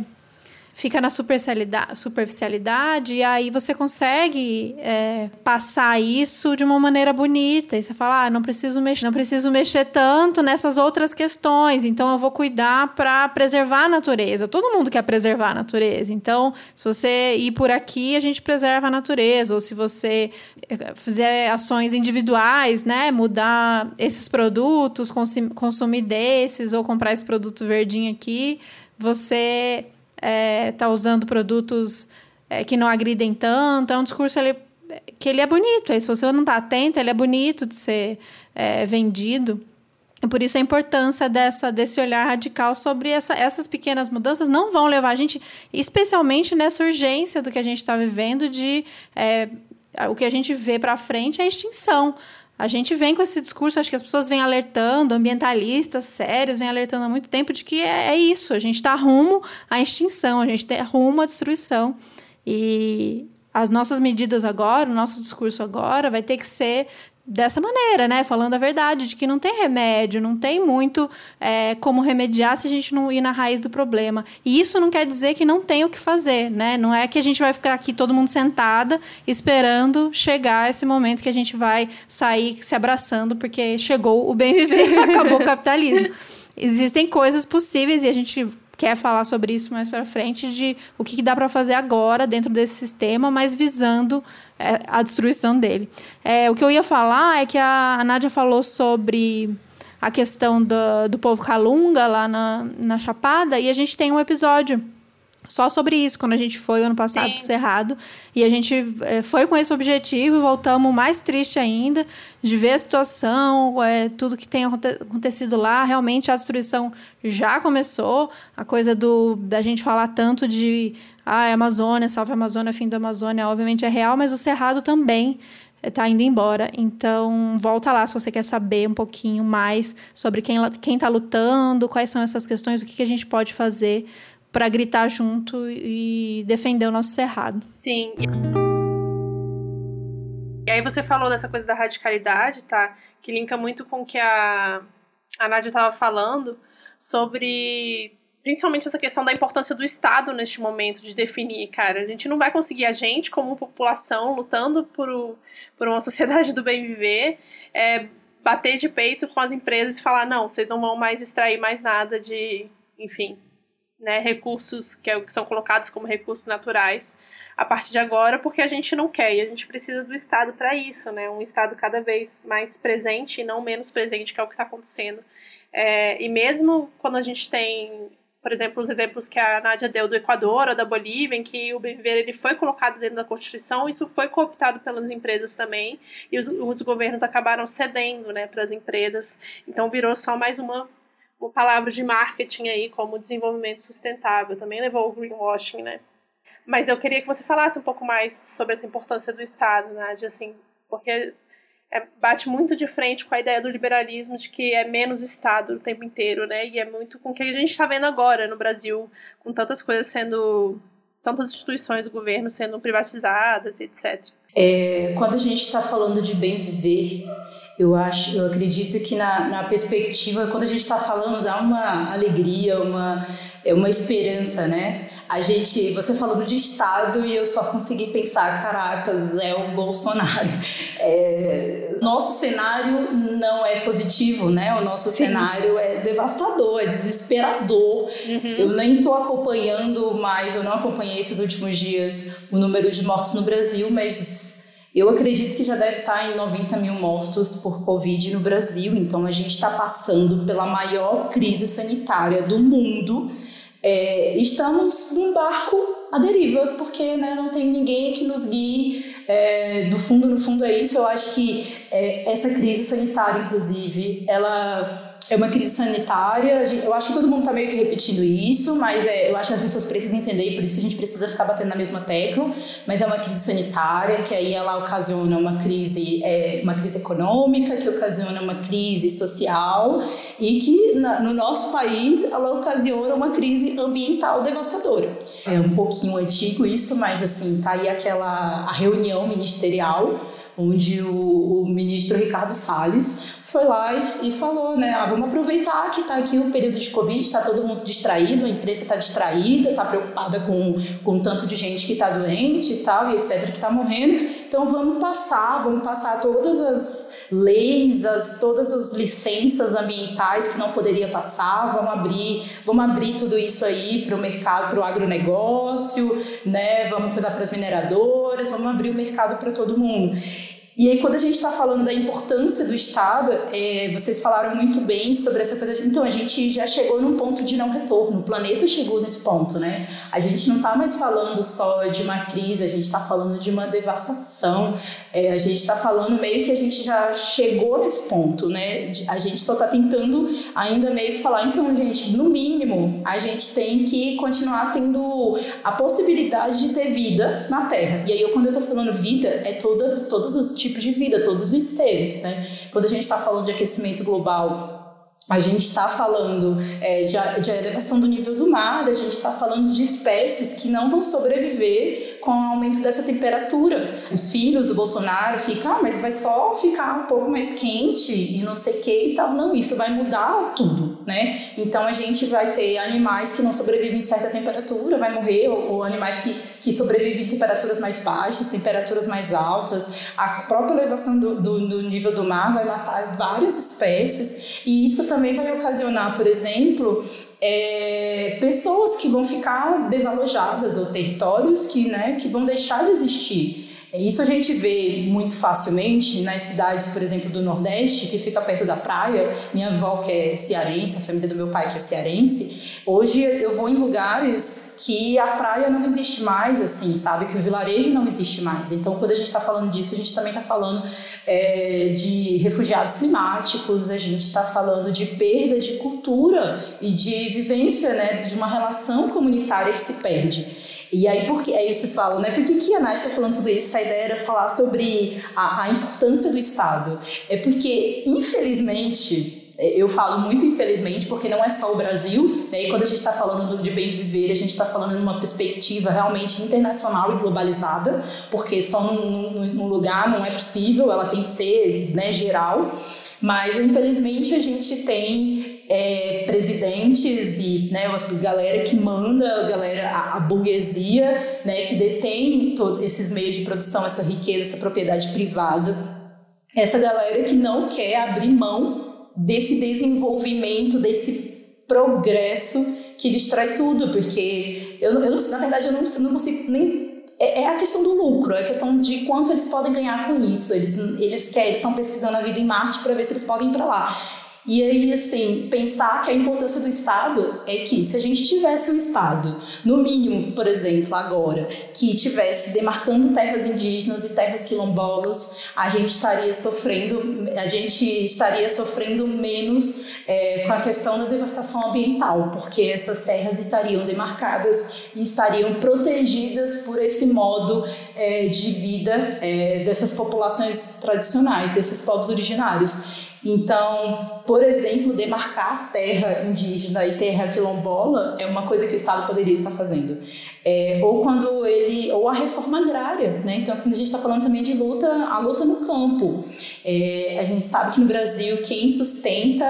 fica na superficialidade e aí você consegue é, passar isso de uma maneira bonita. E você fala, ah, não preciso mexer, não preciso mexer tanto nessas outras questões, então eu vou cuidar para preservar a natureza. Todo mundo quer preservar a natureza. Então, se você ir por aqui, a gente preserva a natureza. Ou se você é, fizer ações individuais, né? Mudar esses produtos, consumir desses, ou comprar esse produto verdinho aqui, você é, tá usando produtos é, que não agridem tanto. É um discurso ele, que ele é bonito. Aí, se você não está atento, ele é bonito de ser é, vendido. E por isso a importância dessa, desse olhar radical sobre essa, essas pequenas mudanças não vão levar a gente, especialmente nessa urgência do que a gente está vivendo, de é, o que a gente vê para frente é a extinção. A gente vem com esse discurso, acho que as pessoas vêm alertando, ambientalistas sérios vêm alertando há muito tempo de que é, é isso, a gente está rumo à extinção, a gente está rumo à destruição. E as nossas medidas agora, o nosso discurso agora vai ter que ser dessa maneira, né? Falando a verdade, de que não tem remédio, não tem muito é, como remediar se a gente não ir na raiz do problema. E isso não quer dizer que não tem o que fazer, né? Não é que a gente vai ficar aqui todo mundo sentada esperando chegar esse momento que a gente vai sair se abraçando porque chegou o bem viver, acabou o capitalismo. Existem coisas possíveis e a gente quer falar sobre isso mais para frente de o que dá para fazer agora dentro desse sistema, mas visando a destruição dele. É, o que eu ia falar é que a, a Nádia falou sobre a questão do, do povo Calunga lá na, na Chapada e a gente tem um episódio só sobre isso, quando a gente foi ano passado pro Cerrado. E a gente é, foi com esse objetivo e voltamos mais triste ainda de ver a situação, é, tudo que tem acontecido lá. Realmente a destruição já começou. A coisa do da gente falar tanto de ah, Amazônia, salve Amazônia, fim da Amazônia, obviamente é real, mas o Cerrado também está indo embora. Então, volta lá se você quer saber um pouquinho mais sobre quem está lutando, quais são essas questões, o que, que a gente pode fazer para gritar junto e defender o nosso cerrado. Sim. E aí você falou dessa coisa da radicalidade, tá? Que linka muito com o que a, a Nádia estava falando sobre principalmente essa questão da importância do Estado neste momento de definir, cara. A gente não vai conseguir, a gente, como população, lutando por, por uma sociedade do bem viver, é, bater de peito com as empresas e falar: não, vocês não vão mais extrair mais nada de, enfim, né, recursos que, é, que são colocados como recursos naturais a partir de agora, porque a gente não quer e a gente precisa do Estado para isso, né? Um Estado cada vez mais presente e não menos presente, que é o que está acontecendo. É, e mesmo quando a gente tem, por exemplo, os exemplos que a Nádia deu do Equador ou da Bolívia, em que o bem viver ele foi colocado dentro da Constituição, isso foi cooptado pelas empresas também, e os, os governos acabaram cedendo né, para as empresas, então virou só mais uma uma palavra de marketing aí como desenvolvimento sustentável, também levou o greenwashing, né? Mas eu queria que você falasse um pouco mais sobre essa importância do Estado, Nádia, assim, porque é, bate muito de frente com a ideia do liberalismo de que é menos Estado o tempo inteiro, né? E é muito com o que a gente está vendo agora no Brasil, com tantas coisas sendo. tantas instituições do governo sendo privatizadas, etc. É, quando a gente está falando de bem viver, eu acho, eu acredito que na, na perspectiva, quando a gente está falando, dá uma alegria, uma, é uma esperança, né? A gente, você falando de Estado e eu só consegui pensar, caracas, é o Bolsonaro. É, nosso cenário não é positivo, né? O nosso Sim. cenário é devastador, é desesperador. Uhum. Eu nem estou acompanhando mais, eu não acompanhei esses últimos dias o número de mortos no Brasil, mas eu acredito que já deve estar em 90 mil mortos por Covid no Brasil. Então a gente está passando pela maior crise sanitária do mundo é, estamos num barco à deriva, porque né, não tem ninguém que nos guie. É, fundo, no fundo é isso. Eu acho que é, essa crise sanitária, inclusive, ela é uma crise sanitária. Eu acho que todo mundo está meio que repetindo isso, mas é, eu acho que as pessoas precisam entender e por isso que a gente precisa ficar batendo na mesma tecla. Mas é uma crise sanitária que aí ela ocasiona uma crise, é, uma crise econômica, que ocasiona uma crise social e que na, no nosso país ela ocasiona uma crise ambiental devastadora. É um pouquinho antigo isso, mas assim tá aí aquela a reunião ministerial onde o, o ministro Ricardo Salles foi lá e, e falou, né? Ah, vamos aproveitar que está aqui o período de Covid, está todo mundo distraído, a imprensa está distraída, está preocupada com, com tanto de gente que está doente e tal, e etc., que está morrendo. Então vamos passar, vamos passar todas as leis, as, todas as licenças ambientais que não poderia passar, vamos abrir, vamos abrir tudo isso aí para o mercado, para o agronegócio, né? Vamos coisar para as mineradoras, vamos abrir o mercado para todo mundo. E aí, quando a gente está falando da importância do Estado, é, vocês falaram muito bem sobre essa coisa. De, então, a gente já chegou num ponto de não retorno. O planeta chegou nesse ponto, né? A gente não está mais falando só de uma crise, a gente está falando de uma devastação. É, a gente está falando meio que a gente já chegou nesse ponto, né? A gente só está tentando ainda meio que falar, então, gente, no mínimo, a gente tem que continuar tendo a possibilidade de ter vida na Terra. E aí, eu, quando eu estou falando vida, é toda, os tipos de vida, todos os seres, né? Quando a gente está falando de aquecimento global, a gente está falando é, de, de, elevação do nível do mar, a gente está falando de espécies que não vão sobreviver com o aumento dessa temperatura. Os filhos do Bolsonaro ficam, ah, mas vai só ficar um pouco mais quente e não sei o que e tal. Não, isso vai mudar tudo, né? Então a gente vai ter animais que não sobrevivem em certa temperatura, vai morrer, ou, ou animais que, que sobrevivem em temperaturas mais baixas, temperaturas mais altas. A própria elevação do, do, do nível do mar vai matar várias espécies e isso também também vai ocasionar, por exemplo, é, pessoas que vão ficar desalojadas ou territórios que, né, que vão deixar de existir. Isso a gente vê muito facilmente nas cidades, por exemplo, do Nordeste, que fica perto da praia. Minha avó, que é cearense, a família do meu pai, que é cearense. Hoje eu vou em lugares que a praia não existe mais, assim, sabe? Que o vilarejo não existe mais. Então, quando a gente está falando disso, a gente também está falando é, de refugiados climáticos, a gente está falando de perda de cultura e de vivência, né? De uma relação comunitária que se perde. E aí, porque, aí vocês falam, né? Por que, que a Nath está falando tudo isso? A ideia era falar sobre a, a importância do Estado. É porque, infelizmente, é, eu falo muito infelizmente porque não é só o Brasil, né? e quando a gente está falando de bem viver, a gente está falando numa perspectiva realmente internacional e globalizada, porque só num, num, num lugar não é possível, ela tem que ser né, geral. Mas infelizmente a gente tem é, presidentes e né, a galera que manda, a galera, a, a burguesia, né, que detém todos esses meios de produção, essa riqueza, essa propriedade privada. Essa galera que não quer abrir mão desse desenvolvimento, desse progresso que destrói tudo, porque eu, eu na verdade eu não, não consigo nem é, é a questão do lucro, é a questão de quanto eles podem ganhar com isso. Eles, eles querem, estão pesquisando a vida em Marte para ver se eles podem ir para lá. E aí, assim, pensar que a importância do Estado é que se a gente tivesse um Estado, no mínimo, por exemplo, agora, que tivesse demarcando terras indígenas e terras quilombolas, a gente estaria sofrendo, a gente estaria sofrendo menos é, com a questão da devastação ambiental, porque essas terras estariam demarcadas e estariam protegidas por esse modo é, de vida é, dessas populações tradicionais, desses povos originários. Então, por exemplo, demarcar terra indígena e terra quilombola é uma coisa que o Estado poderia estar fazendo. É, ou quando ele, ou a reforma agrária, né? Então, quando a gente está falando também de luta, a luta no campo. É, a gente sabe que no Brasil quem sustenta,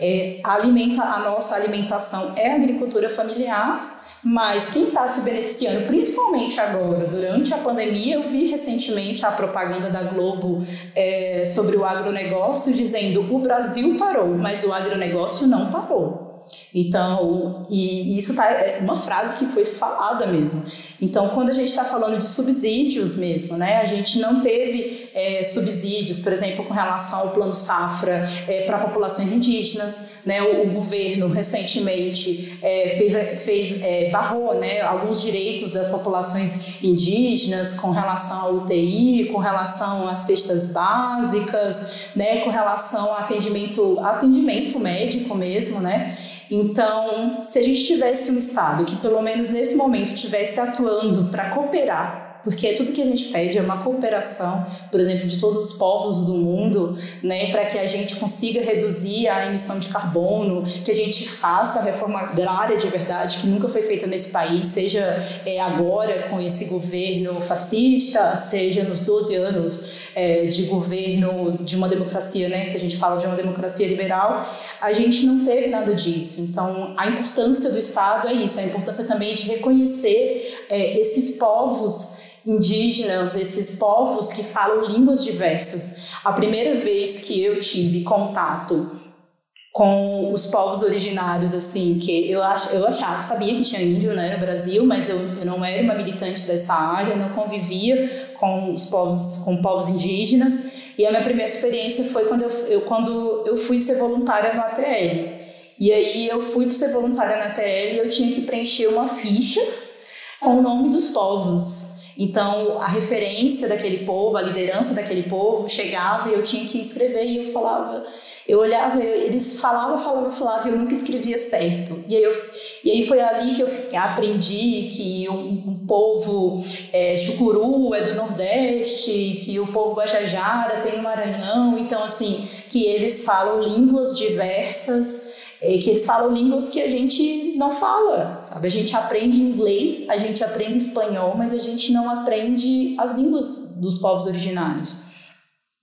é, alimenta a nossa alimentação é a agricultura familiar mas quem está se beneficiando, principalmente agora, durante a pandemia, eu vi recentemente a propaganda da Globo é, sobre o agronegócio dizendo o Brasil parou, mas o agronegócio não parou. Então, e isso tá, é uma frase que foi falada mesmo. Então, quando a gente está falando de subsídios mesmo, né, a gente não teve é, subsídios, por exemplo, com relação ao plano safra é, para populações indígenas, né, o, o governo recentemente é, fez, fez é, barrou, né, alguns direitos das populações indígenas com relação ao UTI, com relação às cestas básicas, né, com relação ao atendimento, atendimento médico mesmo, né, então, se a gente tivesse um Estado que, pelo menos nesse momento, tivesse atuando para cooperar porque tudo que a gente pede é uma cooperação, por exemplo, de todos os povos do mundo, né, para que a gente consiga reduzir a emissão de carbono, que a gente faça a reforma agrária de verdade, que nunca foi feita nesse país, seja é, agora com esse governo fascista, seja nos 12 anos é, de governo de uma democracia, né, que a gente fala de uma democracia liberal, a gente não teve nada disso. Então, a importância do Estado é isso, a importância também de reconhecer é, esses povos indígenas, esses povos que falam línguas diversas. A primeira vez que eu tive contato com os povos originários, assim, que eu, ach, eu achava, sabia que tinha índio né, no Brasil, mas eu, eu não era uma militante dessa área, não convivia com os povos, com povos indígenas, e a minha primeira experiência foi quando eu, eu quando eu fui ser voluntária no ATL. E aí eu fui para ser voluntária na ATL e eu tinha que preencher uma ficha com o nome dos povos. Então, a referência daquele povo, a liderança daquele povo chegava e eu tinha que escrever e eu falava eu olhava, eles falavam, falavam, falavam, e eu nunca escrevia certo. E aí, eu, e aí foi ali que eu aprendi que um, um povo é, chucuru é do Nordeste, que o povo Guajajara tem no Maranhão. Então, assim, que eles falam línguas diversas que eles falam línguas que a gente não fala, sabe? A gente aprende inglês, a gente aprende espanhol, mas a gente não aprende as línguas dos povos originários.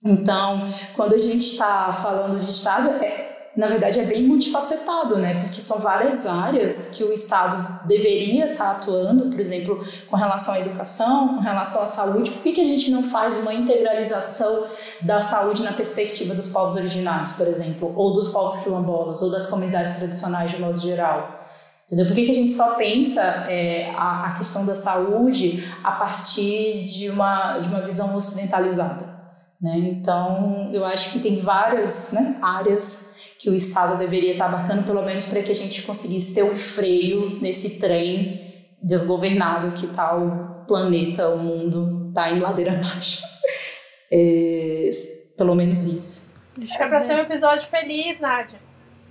Então, quando a gente está falando de Estado, é, na verdade é bem multifacetado, né? Porque são várias áreas que o Estado deveria estar tá atuando, por exemplo, com relação à educação, com relação à saúde. Por que, que a gente não faz uma integralização da saúde na perspectiva dos povos originários, por exemplo, ou dos povos quilombolas, ou das comunidades tradicionais de modo geral? Entendeu? Por que, que a gente só pensa é, a, a questão da saúde a partir de uma, de uma visão ocidentalizada? Né? Então, eu acho que tem várias né, áreas que o Estado deveria estar abarcando, pelo menos para que a gente conseguisse ter um freio nesse trem desgovernado que está o planeta, o mundo, está em ladeira abaixo. É, pelo menos isso. Deixa é para ser um episódio feliz, Nádia.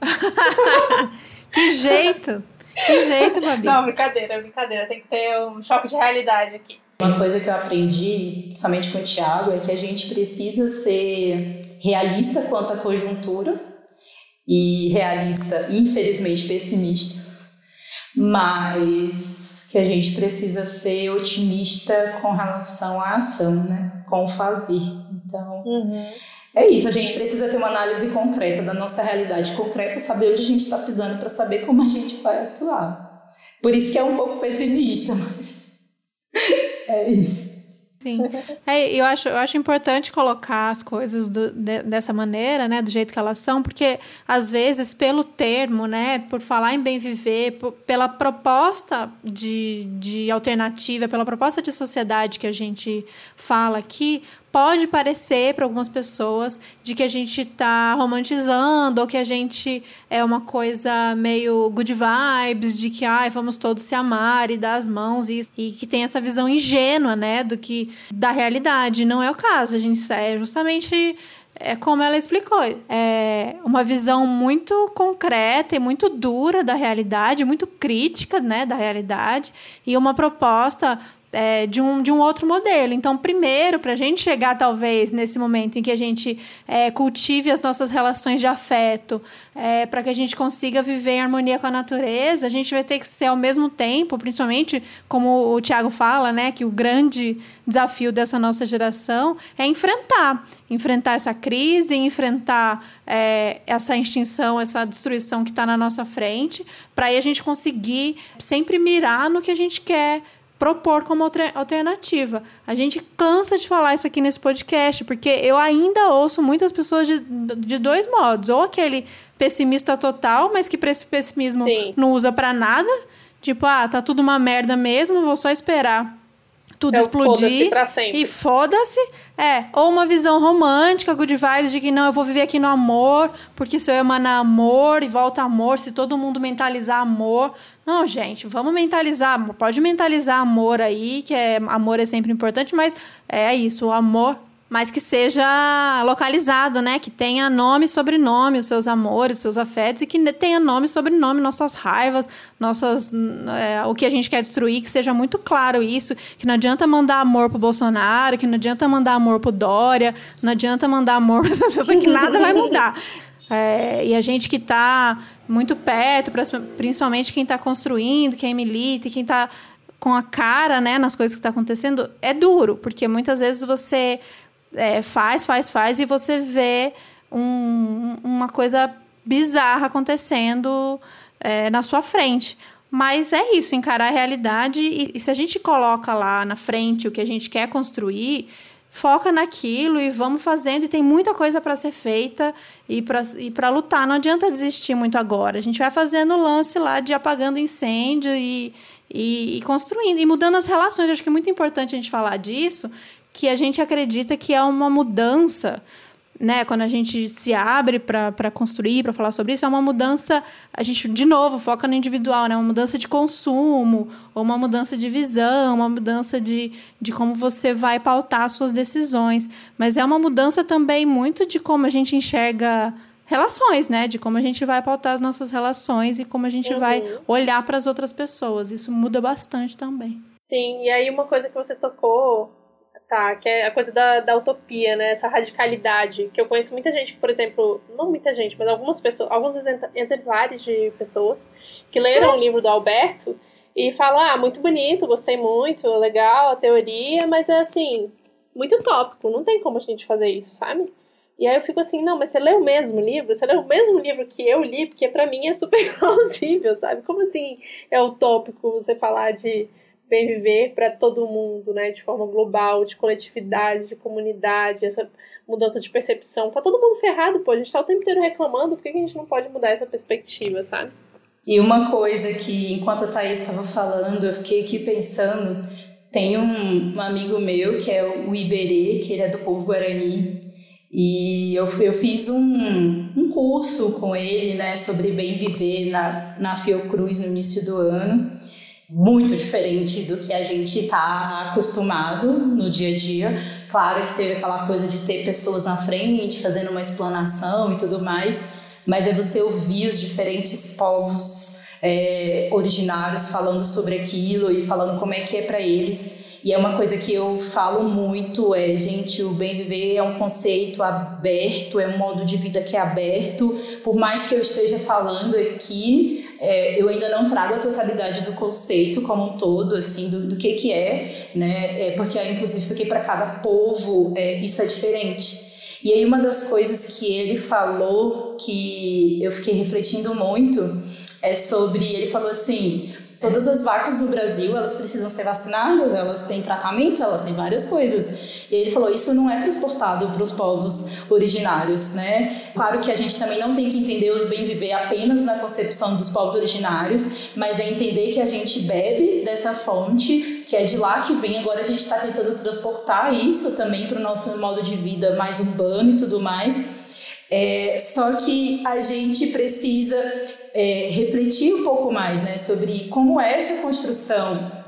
que jeito! Que jeito, Babi. Não, brincadeira, brincadeira. Tem que ter um choque de realidade aqui. Uma coisa que eu aprendi somente com o Tiago é que a gente precisa ser realista quanto à conjuntura e realista, infelizmente, pessimista, mas que a gente precisa ser otimista com relação à ação, né? Com o fazer. Então, uhum. É isso. A gente precisa ter uma análise concreta da nossa realidade concreta, saber onde a gente está pisando para saber como a gente vai atuar. Por isso que é um pouco pessimista, mas é isso. Sim. É, eu, acho, eu acho importante colocar as coisas do, de, dessa maneira, né? Do jeito que elas são, porque às vezes, pelo termo, né? Por falar em bem viver, por, pela proposta de, de alternativa, pela proposta de sociedade que a gente fala aqui, pode parecer para algumas pessoas de que a gente está romantizando ou que a gente é uma coisa meio good vibes, de que ai, vamos todos se amar e dar as mãos e, e que tem essa visão ingênua, né, do que da realidade. Não é o caso, a gente é justamente é como ela explicou, é uma visão muito concreta e muito dura da realidade, muito crítica, né, da realidade e uma proposta é, de, um, de um outro modelo. Então, primeiro, para a gente chegar, talvez, nesse momento em que a gente é, cultive as nossas relações de afeto, é, para que a gente consiga viver em harmonia com a natureza, a gente vai ter que ser, ao mesmo tempo, principalmente, como o Tiago fala, né, que o grande desafio dessa nossa geração é enfrentar. Enfrentar essa crise, enfrentar é, essa extinção, essa destruição que está na nossa frente, para aí a gente conseguir sempre mirar no que a gente quer propor como alternativa. A gente cansa de falar isso aqui nesse podcast, porque eu ainda ouço muitas pessoas de, de dois modos. Ou aquele pessimista total, mas que para esse pessimismo Sim. não usa para nada. Tipo, ah, tá tudo uma merda mesmo, vou só esperar tudo é explodir. Foda e foda-se. É, ou uma visão romântica, good vibes, de que não, eu vou viver aqui no amor, porque se eu emanar amor e volta amor, se todo mundo mentalizar amor. Não, gente, vamos mentalizar. Pode mentalizar amor aí, que é amor é sempre importante, mas é isso, o amor mas que seja localizado, né? Que tenha nome e sobrenome, os seus amores, os seus afetos, e que tenha nome e sobrenome, nossas raivas, nossas, é, o que a gente quer destruir, que seja muito claro isso, que não adianta mandar amor pro Bolsonaro, que não adianta mandar amor pro Dória, não adianta mandar amor para essas pessoas, que nada vai mudar. É, e a gente que está muito perto, principalmente quem está construindo, quem milita, quem está com a cara né, nas coisas que está acontecendo, é duro, porque muitas vezes você é, faz, faz, faz, e você vê um, uma coisa bizarra acontecendo é, na sua frente. Mas é isso, encarar a realidade. E, e, se a gente coloca lá na frente o que a gente quer construir, foca naquilo e vamos fazendo. E tem muita coisa para ser feita e para lutar. Não adianta desistir muito agora. A gente vai fazendo o lance lá de apagando incêndio e, e, e construindo e mudando as relações. Acho que é muito importante a gente falar disso, que a gente acredita que é uma mudança né, quando a gente se abre para construir, para falar sobre isso, é uma mudança, a gente, de novo, foca no individual, né, uma mudança de consumo, ou uma mudança de visão, uma mudança de, de como você vai pautar as suas decisões. Mas é uma mudança também muito de como a gente enxerga relações, né, de como a gente vai pautar as nossas relações e como a gente uhum. vai olhar para as outras pessoas. Isso muda bastante também. Sim, e aí uma coisa que você tocou Tá, que é a coisa da, da utopia, né? Essa radicalidade. Que eu conheço muita gente que, por exemplo, não muita gente, mas algumas pessoas, alguns exemplares de pessoas que leram o livro do Alberto e falam: ah, muito bonito, gostei muito, legal a teoria, mas é assim, muito utópico, não tem como a gente fazer isso, sabe? E aí eu fico assim, não, mas você leu o mesmo livro? Você leu o mesmo livro que eu li? Porque para mim é super plausível, sabe? Como assim é utópico você falar de bem viver para todo mundo, né, de forma global, de coletividade, de comunidade, essa mudança de percepção. Tá todo mundo ferrado, pô, a gente tá o tempo inteiro reclamando, por que a gente não pode mudar essa perspectiva, sabe? E uma coisa que, enquanto a Thaís estava falando, eu fiquei aqui pensando, tem um, um amigo meu que é o Iberê, que ele é do povo Guarani, e eu, eu fiz um, um curso com ele, né, sobre bem viver na, na Fiocruz no início do ano muito diferente do que a gente está acostumado no dia a dia. Claro que teve aquela coisa de ter pessoas na frente fazendo uma explanação e tudo mais, mas é você ouvir os diferentes povos é, originários falando sobre aquilo e falando como é que é para eles. E é uma coisa que eu falo muito, é, gente, o bem viver é um conceito aberto, é um modo de vida que é aberto. Por mais que eu esteja falando aqui, é, eu ainda não trago a totalidade do conceito como um todo, assim, do, do que que é, né? É porque, inclusive, porque para cada povo é, isso é diferente. E aí uma das coisas que ele falou que eu fiquei refletindo muito é sobre, ele falou assim, Todas as vacas do Brasil, elas precisam ser vacinadas, elas têm tratamento, elas têm várias coisas. E ele falou, isso não é transportado para os povos originários, né? Claro que a gente também não tem que entender o bem viver apenas na concepção dos povos originários, mas é entender que a gente bebe dessa fonte, que é de lá que vem. Agora a gente está tentando transportar isso também para o nosso modo de vida mais urbano e tudo mais. É, só que a gente precisa é, refletir um pouco mais né, sobre como é essa construção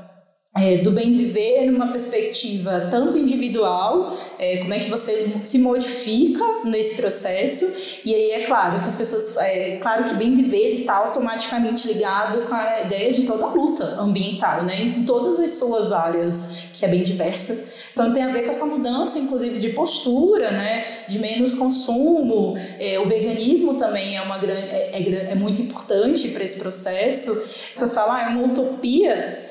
é, do bem viver numa perspectiva tanto individual, é, como é que você se modifica nesse processo, e aí é claro que as pessoas, é claro que bem viver está automaticamente ligado com a ideia de toda a luta ambiental, né, em todas as suas áreas, que é bem diversa. Então tem a ver com essa mudança, inclusive, de postura, né, de menos consumo, é, o veganismo também é, uma grande, é, é, é muito importante para esse processo. As pessoas falam, ah, é uma utopia,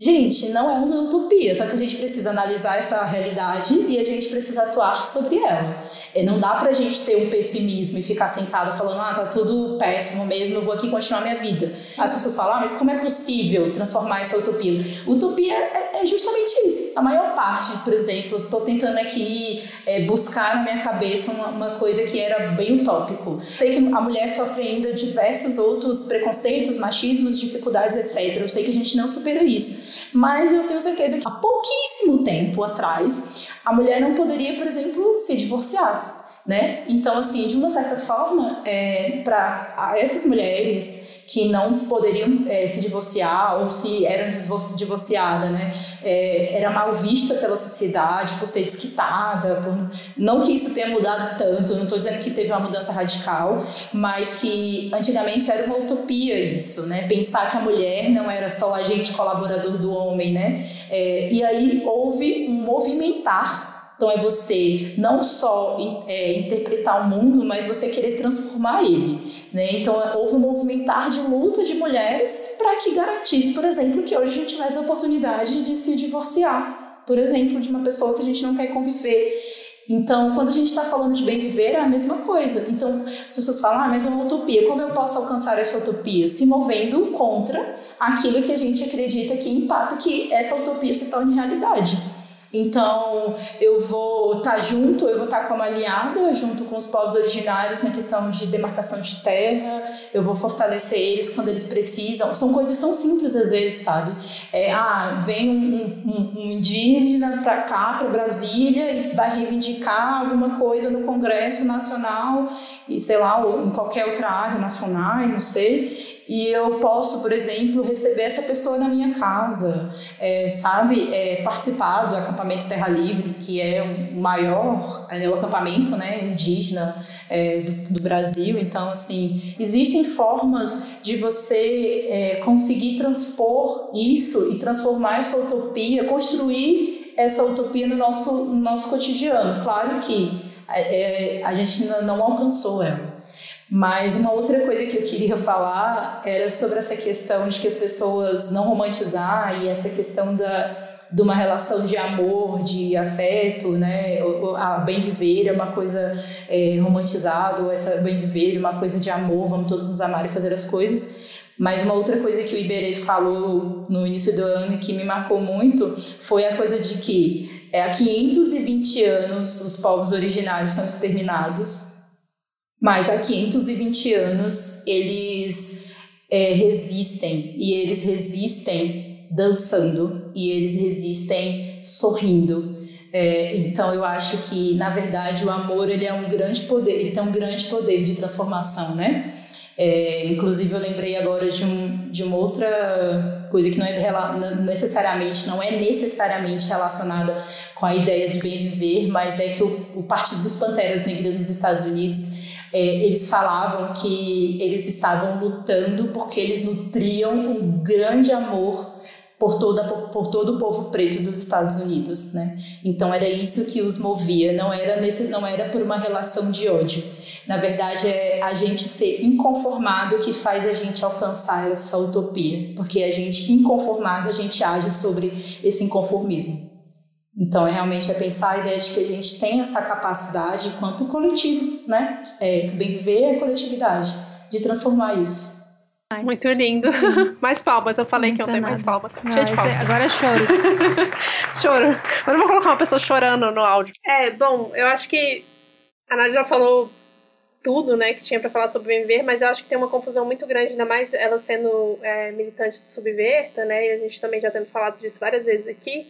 Gente, não é uma utopia, só que a gente precisa analisar essa realidade e a gente precisa atuar sobre ela. E não dá pra gente ter um pessimismo e ficar sentado falando, ah, tá tudo péssimo mesmo, eu vou aqui continuar minha vida. As pessoas falam, ah, mas como é possível transformar essa utopia? Utopia é, é justamente isso. A maior parte, por exemplo, tô tentando aqui é, buscar na minha cabeça uma, uma coisa que era bem utópico. Sei que a mulher sofre ainda diversos outros preconceitos, machismos, dificuldades, etc. Eu sei que a gente não supera isso. Mas eu tenho certeza que há pouquíssimo tempo atrás, a mulher não poderia, por exemplo, se divorciar. Né? Então, assim, de uma certa forma, é, para essas mulheres que não poderiam é, se divorciar ou se eram divorciadas, né? É, era mal vista pela sociedade por ser desquitada, por... não que isso tenha mudado tanto, não estou dizendo que teve uma mudança radical, mas que antigamente era uma utopia isso, né? Pensar que a mulher não era só o agente colaborador do homem, né? É, e aí houve um movimentar então é você não só é, interpretar o mundo, mas você querer transformar ele. Né? Então houve um movimentar de luta de mulheres para que garantisse, por exemplo, que hoje a gente tivesse a oportunidade de se divorciar, por exemplo, de uma pessoa que a gente não quer conviver. Então, quando a gente está falando de bem viver, é a mesma coisa. Então, as pessoas falam, ah, mas é uma utopia. Como eu posso alcançar essa utopia? Se movendo contra aquilo que a gente acredita que empata que essa utopia se torne realidade. Então, eu vou estar tá junto, eu vou estar tá como aliada, junto com os povos originários na questão de demarcação de terra, eu vou fortalecer eles quando eles precisam. São coisas tão simples às vezes, sabe? É, ah, vem um, um, um indígena para cá, para Brasília, e vai reivindicar alguma coisa no Congresso Nacional, e sei lá, em qualquer outra área, na FUNAI, não sei e eu posso, por exemplo, receber essa pessoa na minha casa, é, sabe? É, participar do acampamento Terra Livre, que é o maior é o acampamento né, indígena é, do, do, Brasil. Então, assim, existem formas de você é, conseguir transpor isso e transformar essa utopia, construir essa utopia no nosso, no nosso cotidiano. Claro que é, a gente não alcançou ela mas uma outra coisa que eu queria falar era sobre essa questão de que as pessoas não romantizar e essa questão da de uma relação de amor, de afeto, né? A bem viver é uma coisa é, romantizada, ou essa bem viver é uma coisa de amor, vamos todos nos amar e fazer as coisas. Mas uma outra coisa que o Iberê falou no início do ano que me marcou muito foi a coisa de que é, há 520 anos os povos originários são exterminados mas há 520 anos eles é, resistem e eles resistem dançando e eles resistem sorrindo. É, então eu acho que na verdade o amor ele é um grande poder, ele tem um grande poder de transformação, né? É, inclusive eu lembrei agora de, um, de uma outra coisa que não é necessariamente não é necessariamente relacionada com a ideia de bem viver, mas é que o, o Partido dos Panteras Negras nos Estados Unidos é, eles falavam que eles estavam lutando porque eles nutriam um grande amor por, toda, por todo o povo preto dos Estados Unidos, né? Então era isso que os movia, não era, nesse, não era por uma relação de ódio. Na verdade, é a gente ser inconformado que faz a gente alcançar essa utopia, porque a gente, inconformado, a gente age sobre esse inconformismo. Então, é realmente é pensar a ideia de que a gente tem essa capacidade, enquanto coletivo, né? É, que bem viver é a coletividade, de transformar isso. Muito lindo. mais palmas, eu falei que eu tenho mais palmas. Não, Cheio de palmas. É, agora é choros. Choro. Eu não vou colocar uma pessoa chorando no áudio. É, bom, eu acho que a Nádia já falou tudo, né, que tinha para falar sobre o Viver, mas eu acho que tem uma confusão muito grande, ainda mais ela sendo é, militante do Subverta, né, e a gente também já tendo falado disso várias vezes aqui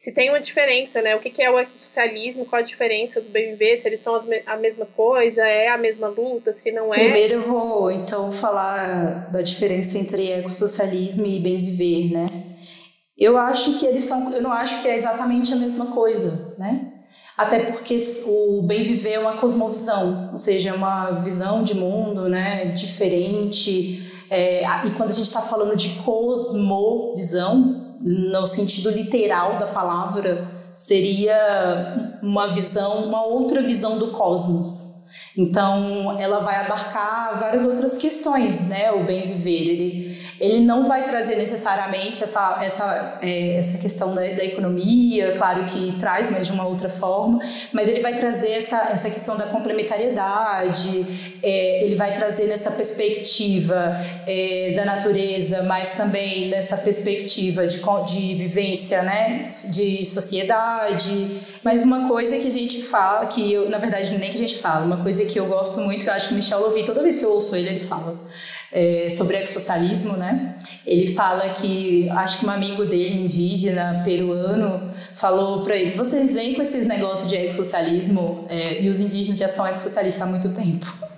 se tem uma diferença, né? O que, que é o socialismo, qual a diferença do bem viver, se eles são a mesma coisa, é a mesma luta, se não é. Primeiro eu vou então falar da diferença entre ecossocialismo e bem viver, né? Eu acho que eles são, eu não acho que é exatamente a mesma coisa, né? Até porque o bem viver é uma cosmovisão, ou seja, é uma visão de mundo, né, diferente. É, e quando a gente está falando de cosmovisão, no sentido literal da palavra, seria uma visão, uma outra visão do cosmos. Então, ela vai abarcar várias outras questões, né? O bem viver, ele, ele não vai trazer necessariamente essa, essa, é, essa questão da, da economia, claro que traz, mas de uma outra forma, mas ele vai trazer essa, essa questão da complementariedade, é, ele vai trazer nessa perspectiva é, da natureza, mas também nessa perspectiva de, de vivência, né? De sociedade. Mas uma coisa que a gente fala, que eu, na verdade, nem que a gente fala, uma coisa que eu gosto muito, eu acho que o Michel ouvi, toda vez que eu ouço ele, ele fala é, sobre ecossocialismo, né? Ele fala que, acho que um amigo dele, indígena, peruano, falou para eles, vocês vêm com esses negócios de ecossocialismo é, e os indígenas já são ecossocialistas há muito tempo.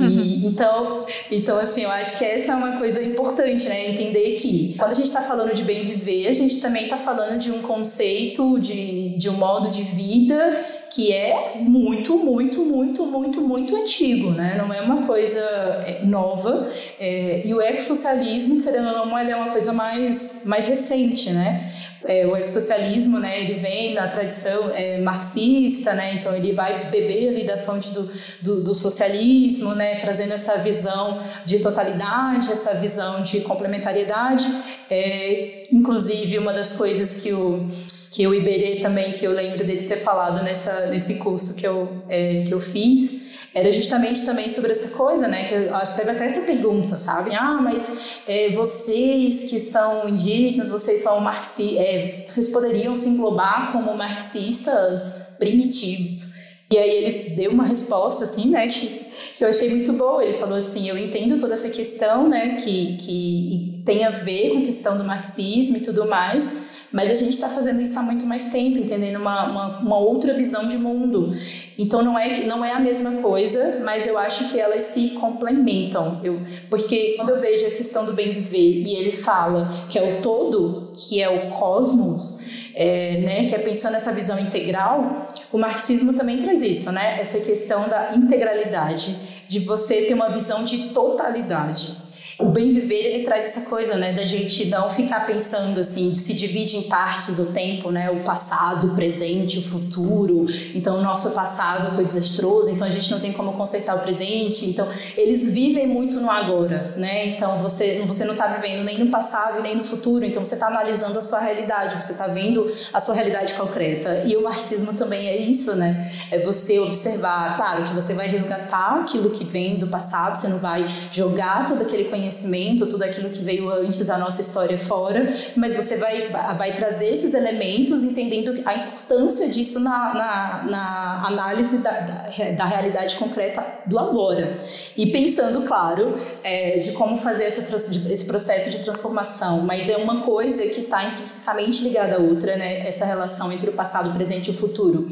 E, então, então, assim, eu acho que essa é uma coisa importante, né? Entender que quando a gente está falando de bem viver, a gente também está falando de um conceito, de, de um modo de vida que é muito, muito, muito, muito, muito antigo, né? Não é uma coisa é, nova. É, e o ecossocialismo, querendo ou não, é uma coisa mais, mais recente, né? É, o ecossocialismo, né, ele vem da tradição é, marxista, né, então ele vai beber ali da fonte do, do, do, socialismo, né, trazendo essa visão de totalidade, essa visão de complementariedade. É, inclusive, uma das coisas que o que o Iberê também, que eu lembro dele ter falado nessa, nesse curso que eu, é, que eu fiz, era justamente também sobre essa coisa, né? Que eu acho que teve até essa pergunta, sabe? Ah, mas é, vocês que são indígenas, vocês são marxistas, é, vocês poderiam se englobar como marxistas primitivos. E aí ele deu uma resposta, assim, né, que, que eu achei muito boa. Ele falou assim, eu entendo toda essa questão, né, que, que tem a ver com a questão do marxismo e tudo mais, mas a gente está fazendo isso há muito mais tempo, entendendo uma, uma, uma, outra visão de mundo. Então não é que não é a mesma coisa, mas eu acho que elas se complementam. Eu, porque quando eu vejo a questão do bem viver e ele fala que é o todo, que é o cosmos, é, né, que é pensando nessa visão integral, o marxismo também traz isso, né? Essa questão da integralidade, de você ter uma visão de totalidade o bem viver ele traz essa coisa, né, da gente não ficar pensando assim, se divide em partes o tempo, né, o passado, o presente, o futuro. Então, o nosso passado foi desastroso, então a gente não tem como consertar o presente. Então, eles vivem muito no agora, né? Então, você você não está vivendo nem no passado e nem no futuro. Então, você está analisando a sua realidade, você está vendo a sua realidade concreta. E o marxismo também é isso, né? É você observar, claro, que você vai resgatar aquilo que vem do passado, você não vai jogar todo aquele conhecimento conhecimento, tudo aquilo que veio antes da nossa história fora, mas você vai, vai trazer esses elementos entendendo a importância disso na, na, na análise da, da, da, realidade concreta do agora. E pensando, claro, é, de como fazer essa, esse processo de transformação, mas é uma coisa que está intrinsecamente ligada à outra, né? essa relação entre o passado, o presente e o futuro.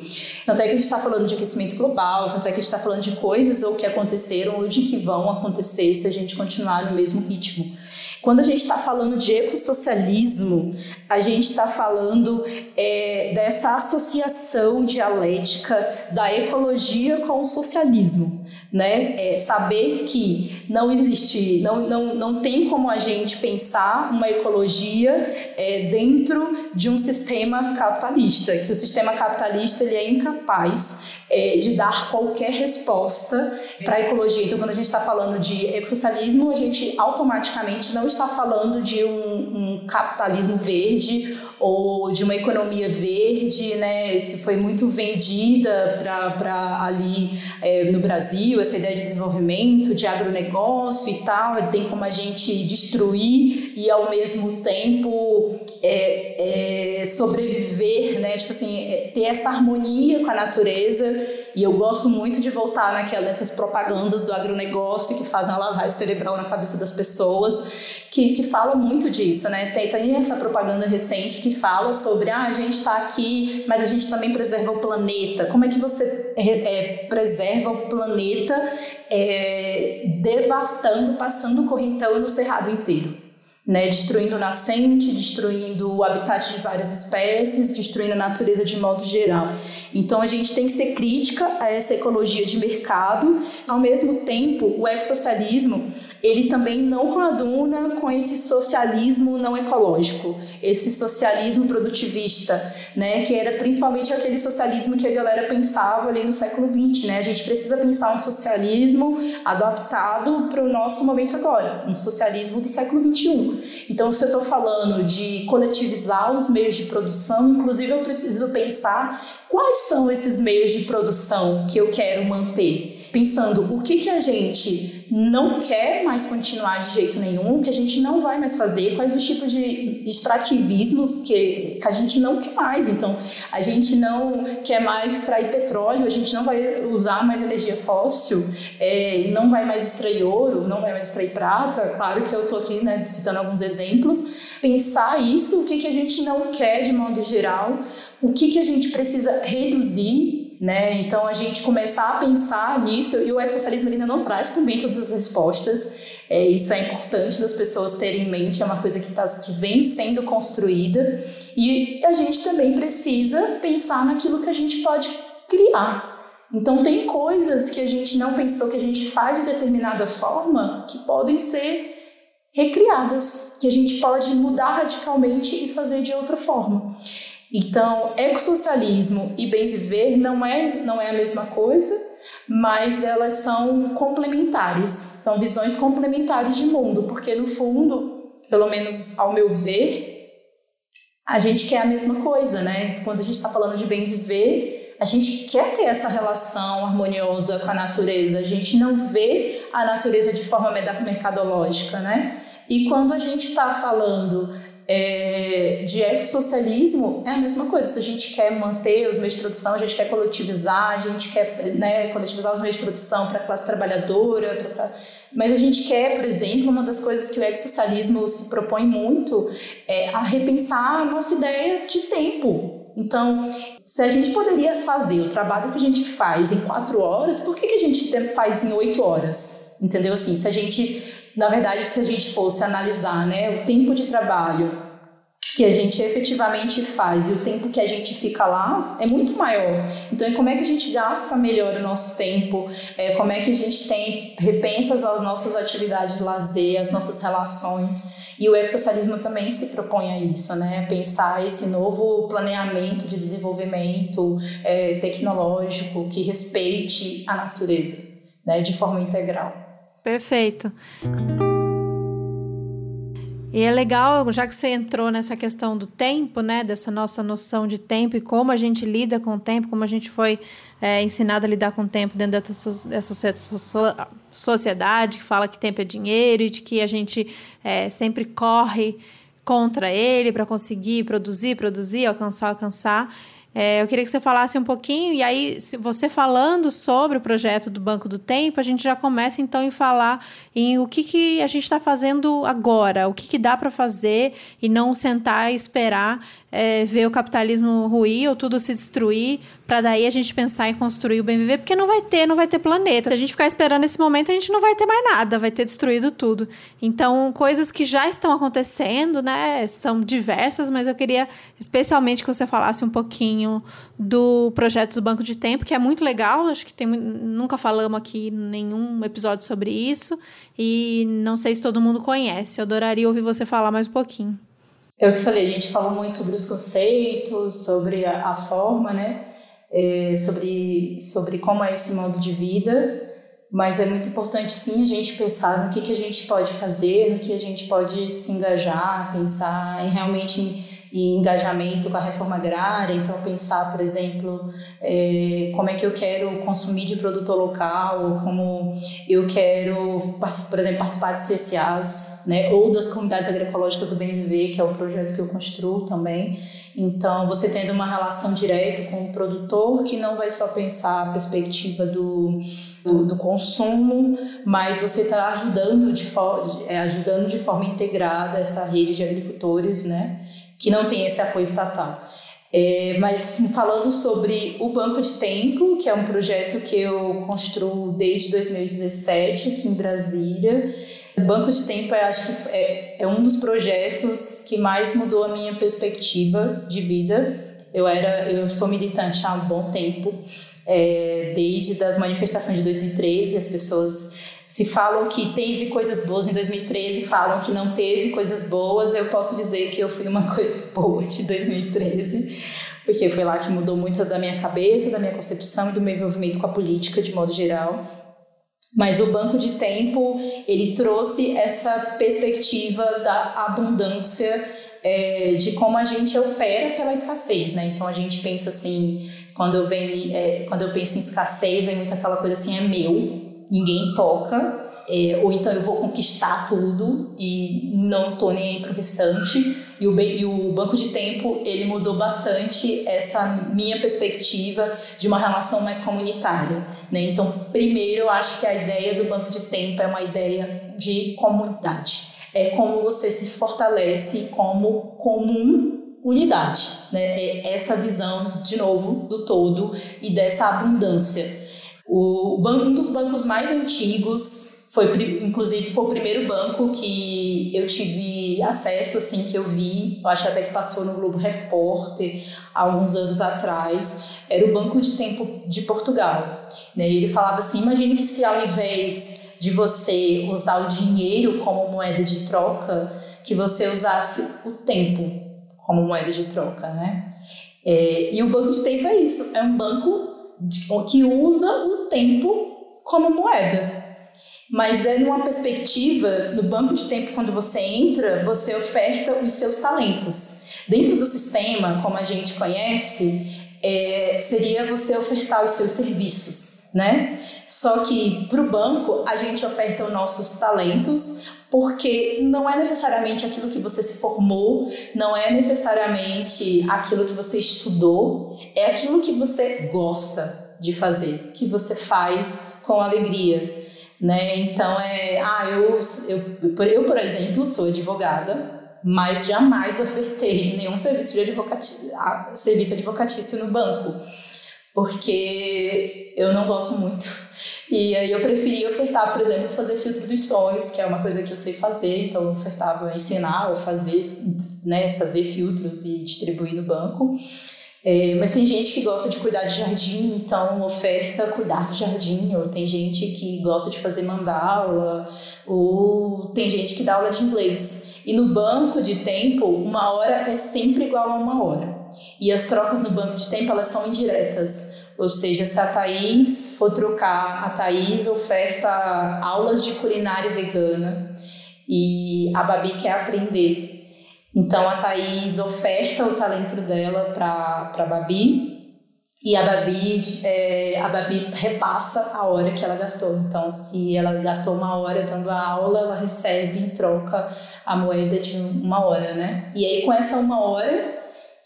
Tanto é que a gente está falando de aquecimento global, tanto é que a gente está falando de coisas ou que aconteceram ou de que vão acontecer se a gente continuar no mesmo ritmo. Quando a gente está falando de ecossocialismo, a gente está falando é, dessa associação dialética da ecologia com o socialismo né? É saber que não existe, não, não, não tem como a gente pensar uma ecologia é, dentro de um sistema capitalista, que o sistema capitalista ele é incapaz é, de dar qualquer resposta para a ecologia. Então, quando a gente está falando de ecossocialismo, a gente automaticamente não está falando de um, um capitalismo verde ou de uma economia verde, né, que foi muito vendida para ali é, no Brasil, essa ideia de desenvolvimento, de agronegócio e tal, tem como a gente destruir e ao mesmo tempo é, é, sobreviver, né, tipo assim, é, ter essa harmonia com a natureza e eu gosto muito de voltar naquela, nessas propagandas do agronegócio que fazem a lavagem cerebral na cabeça das pessoas, que, que fala muito disso, né? Tem, tem essa propaganda recente que fala sobre, ah, a gente está aqui, mas a gente também preserva o planeta. Como é que você é, é, preserva o planeta é, devastando, passando o correntão no cerrado inteiro? Né, destruindo nascente, destruindo o habitat de várias espécies, destruindo a natureza de modo geral. Então a gente tem que ser crítica a essa ecologia de mercado. Ao mesmo tempo, o ecossocialismo ele também não coaduna com esse socialismo não ecológico, esse socialismo produtivista, né, que era principalmente aquele socialismo que a galera pensava ali no século XX, né? A gente precisa pensar um socialismo adaptado para o nosso momento agora, um socialismo do século XXI. Então, se eu estou falando de coletivizar os meios de produção, inclusive eu preciso pensar quais são esses meios de produção que eu quero manter, pensando o que que a gente não quer mais continuar de jeito nenhum, que a gente não vai mais fazer, quais os tipos de extrativismos que, que a gente não quer mais. Então, a gente não quer mais extrair petróleo, a gente não vai usar mais energia fóssil, é, não vai mais extrair ouro, não vai mais extrair prata. Claro que eu estou aqui né, citando alguns exemplos. Pensar isso, o que, que a gente não quer de modo geral, o que, que a gente precisa reduzir né? Então a gente começar a pensar nisso e o ecossocialismo ainda não traz também todas as respostas. É, isso é importante das pessoas terem em mente, é uma coisa que, tá, que vem sendo construída e a gente também precisa pensar naquilo que a gente pode criar. Então tem coisas que a gente não pensou que a gente faz de determinada forma que podem ser recriadas, que a gente pode mudar radicalmente e fazer de outra forma. Então, ecossocialismo e bem viver não é, não é a mesma coisa, mas elas são complementares, são visões complementares de mundo, porque no fundo, pelo menos ao meu ver, a gente quer a mesma coisa, né? Quando a gente está falando de bem viver, a gente quer ter essa relação harmoniosa com a natureza. A gente não vê a natureza de forma mercadológica, né? E quando a gente está falando é, de ecossocialismo é a mesma coisa. Se a gente quer manter os meios de produção, a gente quer coletivizar, a gente quer né, coletivizar os meios de produção para a classe trabalhadora, pra... mas a gente quer, por exemplo, uma das coisas que o ecossocialismo se propõe muito é a repensar a nossa ideia de tempo. Então, se a gente poderia fazer o trabalho que a gente faz em quatro horas, por que, que a gente faz em oito horas? Entendeu? Assim, se a gente na verdade, se a gente fosse analisar né, o tempo de trabalho que a gente efetivamente faz e o tempo que a gente fica lá é muito maior. Então, é como é que a gente gasta melhor o nosso tempo, é, como é que a gente tem repensas às nossas atividades de lazer, as nossas relações. E o ecossocialismo também se propõe a isso, né? Pensar esse novo planeamento de desenvolvimento é, tecnológico que respeite a natureza, né? De forma integral. Perfeito. E é legal, já que você entrou nessa questão do tempo, né, dessa nossa noção de tempo e como a gente lida com o tempo, como a gente foi é, ensinado a lidar com o tempo dentro dessa sociedade que fala que tempo é dinheiro e de que a gente é, sempre corre contra ele para conseguir produzir, produzir, alcançar, alcançar. É, eu queria que você falasse um pouquinho, e aí, você falando sobre o projeto do Banco do Tempo, a gente já começa então em falar em o que, que a gente está fazendo agora, o que, que dá para fazer e não sentar e esperar é, ver o capitalismo ruir ou tudo se destruir, para daí a gente pensar em construir o bem viver, porque não vai ter, não vai ter planeta. Se a gente ficar esperando esse momento, a gente não vai ter mais nada, vai ter destruído tudo. Então, coisas que já estão acontecendo, né, são diversas, mas eu queria especialmente que você falasse um pouquinho do projeto do Banco de Tempo, que é muito legal, acho que tem, nunca falamos aqui nenhum episódio sobre isso, e não sei se todo mundo conhece. Eu adoraria ouvir você falar mais um pouquinho. O que falei, a gente falou muito sobre os conceitos, sobre a, a forma, né? É, sobre, sobre como é esse modo de vida, mas é muito importante sim a gente pensar no que, que a gente pode fazer, no que a gente pode se engajar, pensar em realmente e engajamento com a reforma agrária, então pensar, por exemplo, é, como é que eu quero consumir de produto local, como eu quero, por exemplo, participar de CCAs, né, ou das comunidades agroecológicas do Bem Viver, que é o projeto que eu construo também. Então, você tendo uma relação direta com o produtor, que não vai só pensar a perspectiva do, do, do consumo, mas você está ajudando de, é, ajudando de forma integrada essa rede de agricultores, né? Que não tem esse apoio estatal. É, mas falando sobre o Banco de Tempo, que é um projeto que eu construo desde 2017 aqui em Brasília. O Banco de Tempo, eu acho que é, é um dos projetos que mais mudou a minha perspectiva de vida. Eu era, eu sou militante há um bom tempo, é, desde as manifestações de 2013, as pessoas se falam que teve coisas boas em 2013, falam que não teve coisas boas, eu posso dizer que eu fui uma coisa boa de 2013, porque foi lá que mudou muito da minha cabeça, da minha concepção e do meu envolvimento com a política de modo geral. Mas o banco de tempo, ele trouxe essa perspectiva da abundância, é, de como a gente opera pela escassez, né? Então a gente pensa assim, quando eu, venho, é, quando eu penso em escassez, é muito aquela coisa assim, é meu, ninguém toca, é, ou então eu vou conquistar tudo e não tô nem aí pro restante. E o, e o banco de tempo, ele mudou bastante essa minha perspectiva de uma relação mais comunitária. Né? Então, primeiro, eu acho que a ideia do banco de tempo é uma ideia de comunidade. É como você se fortalece como comum unidade. Né? É essa visão, de novo, do todo e dessa abundância. O banco, um dos bancos mais antigos foi inclusive foi o primeiro banco que eu tive acesso assim que eu vi, eu acho até que passou no Globo Repórter há alguns anos atrás, era o Banco de Tempo de Portugal. Né? E ele falava assim, imagine que se ao invés de você usar o dinheiro como moeda de troca, que você usasse o tempo como moeda de troca, né? É, e o banco de tempo é isso, é um banco que usa o tempo como moeda. Mas é numa perspectiva, no banco de tempo, quando você entra, você oferta os seus talentos. Dentro do sistema, como a gente conhece, é, seria você ofertar os seus serviços, né? Só que para o banco a gente oferta os nossos talentos, porque não é necessariamente aquilo que você se formou, não é necessariamente aquilo que você estudou, é aquilo que você gosta de fazer, que você faz com alegria, né? Então é, ah, eu, eu, eu por exemplo, sou advogada, mas jamais ofertei nenhum serviço de serviço advocatício no banco, porque eu não gosto muito. E aí eu preferi ofertar, por exemplo, fazer filtro dos sonhos, que é uma coisa que eu sei fazer, então eu ofertava ensinar ou fazer, né, fazer filtros e distribuir no banco. É, mas tem gente que gosta de cuidar de jardim, então oferta cuidar de jardim, ou tem gente que gosta de fazer mandala, ou tem gente que dá aula de inglês. E no banco de tempo, uma hora é sempre igual a uma hora. E as trocas no banco de tempo, elas são indiretas. Ou seja, se a Thaís for trocar, a Thaís oferta aulas de culinária vegana e a Babi quer aprender. Então a Thaís oferta o talento dela para a Babi e a Babi, é, a Babi repassa a hora que ela gastou. Então, se ela gastou uma hora dando a aula, ela recebe em troca a moeda de uma hora, né? E aí, com essa uma hora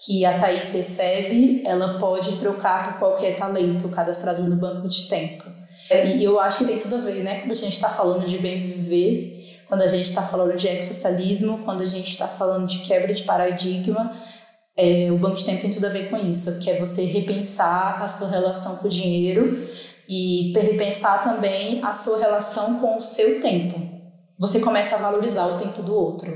que a Thaís recebe, ela pode trocar por qualquer talento cadastrado no banco de tempo. E eu acho que tem tudo a ver, né? Quando a gente está falando de bem viver, quando a gente está falando de ecossocialismo, quando a gente está falando de quebra de paradigma, é, o banco de tempo tem tudo a ver com isso, que é você repensar a sua relação com o dinheiro e repensar também a sua relação com o seu tempo. Você começa a valorizar o tempo do outro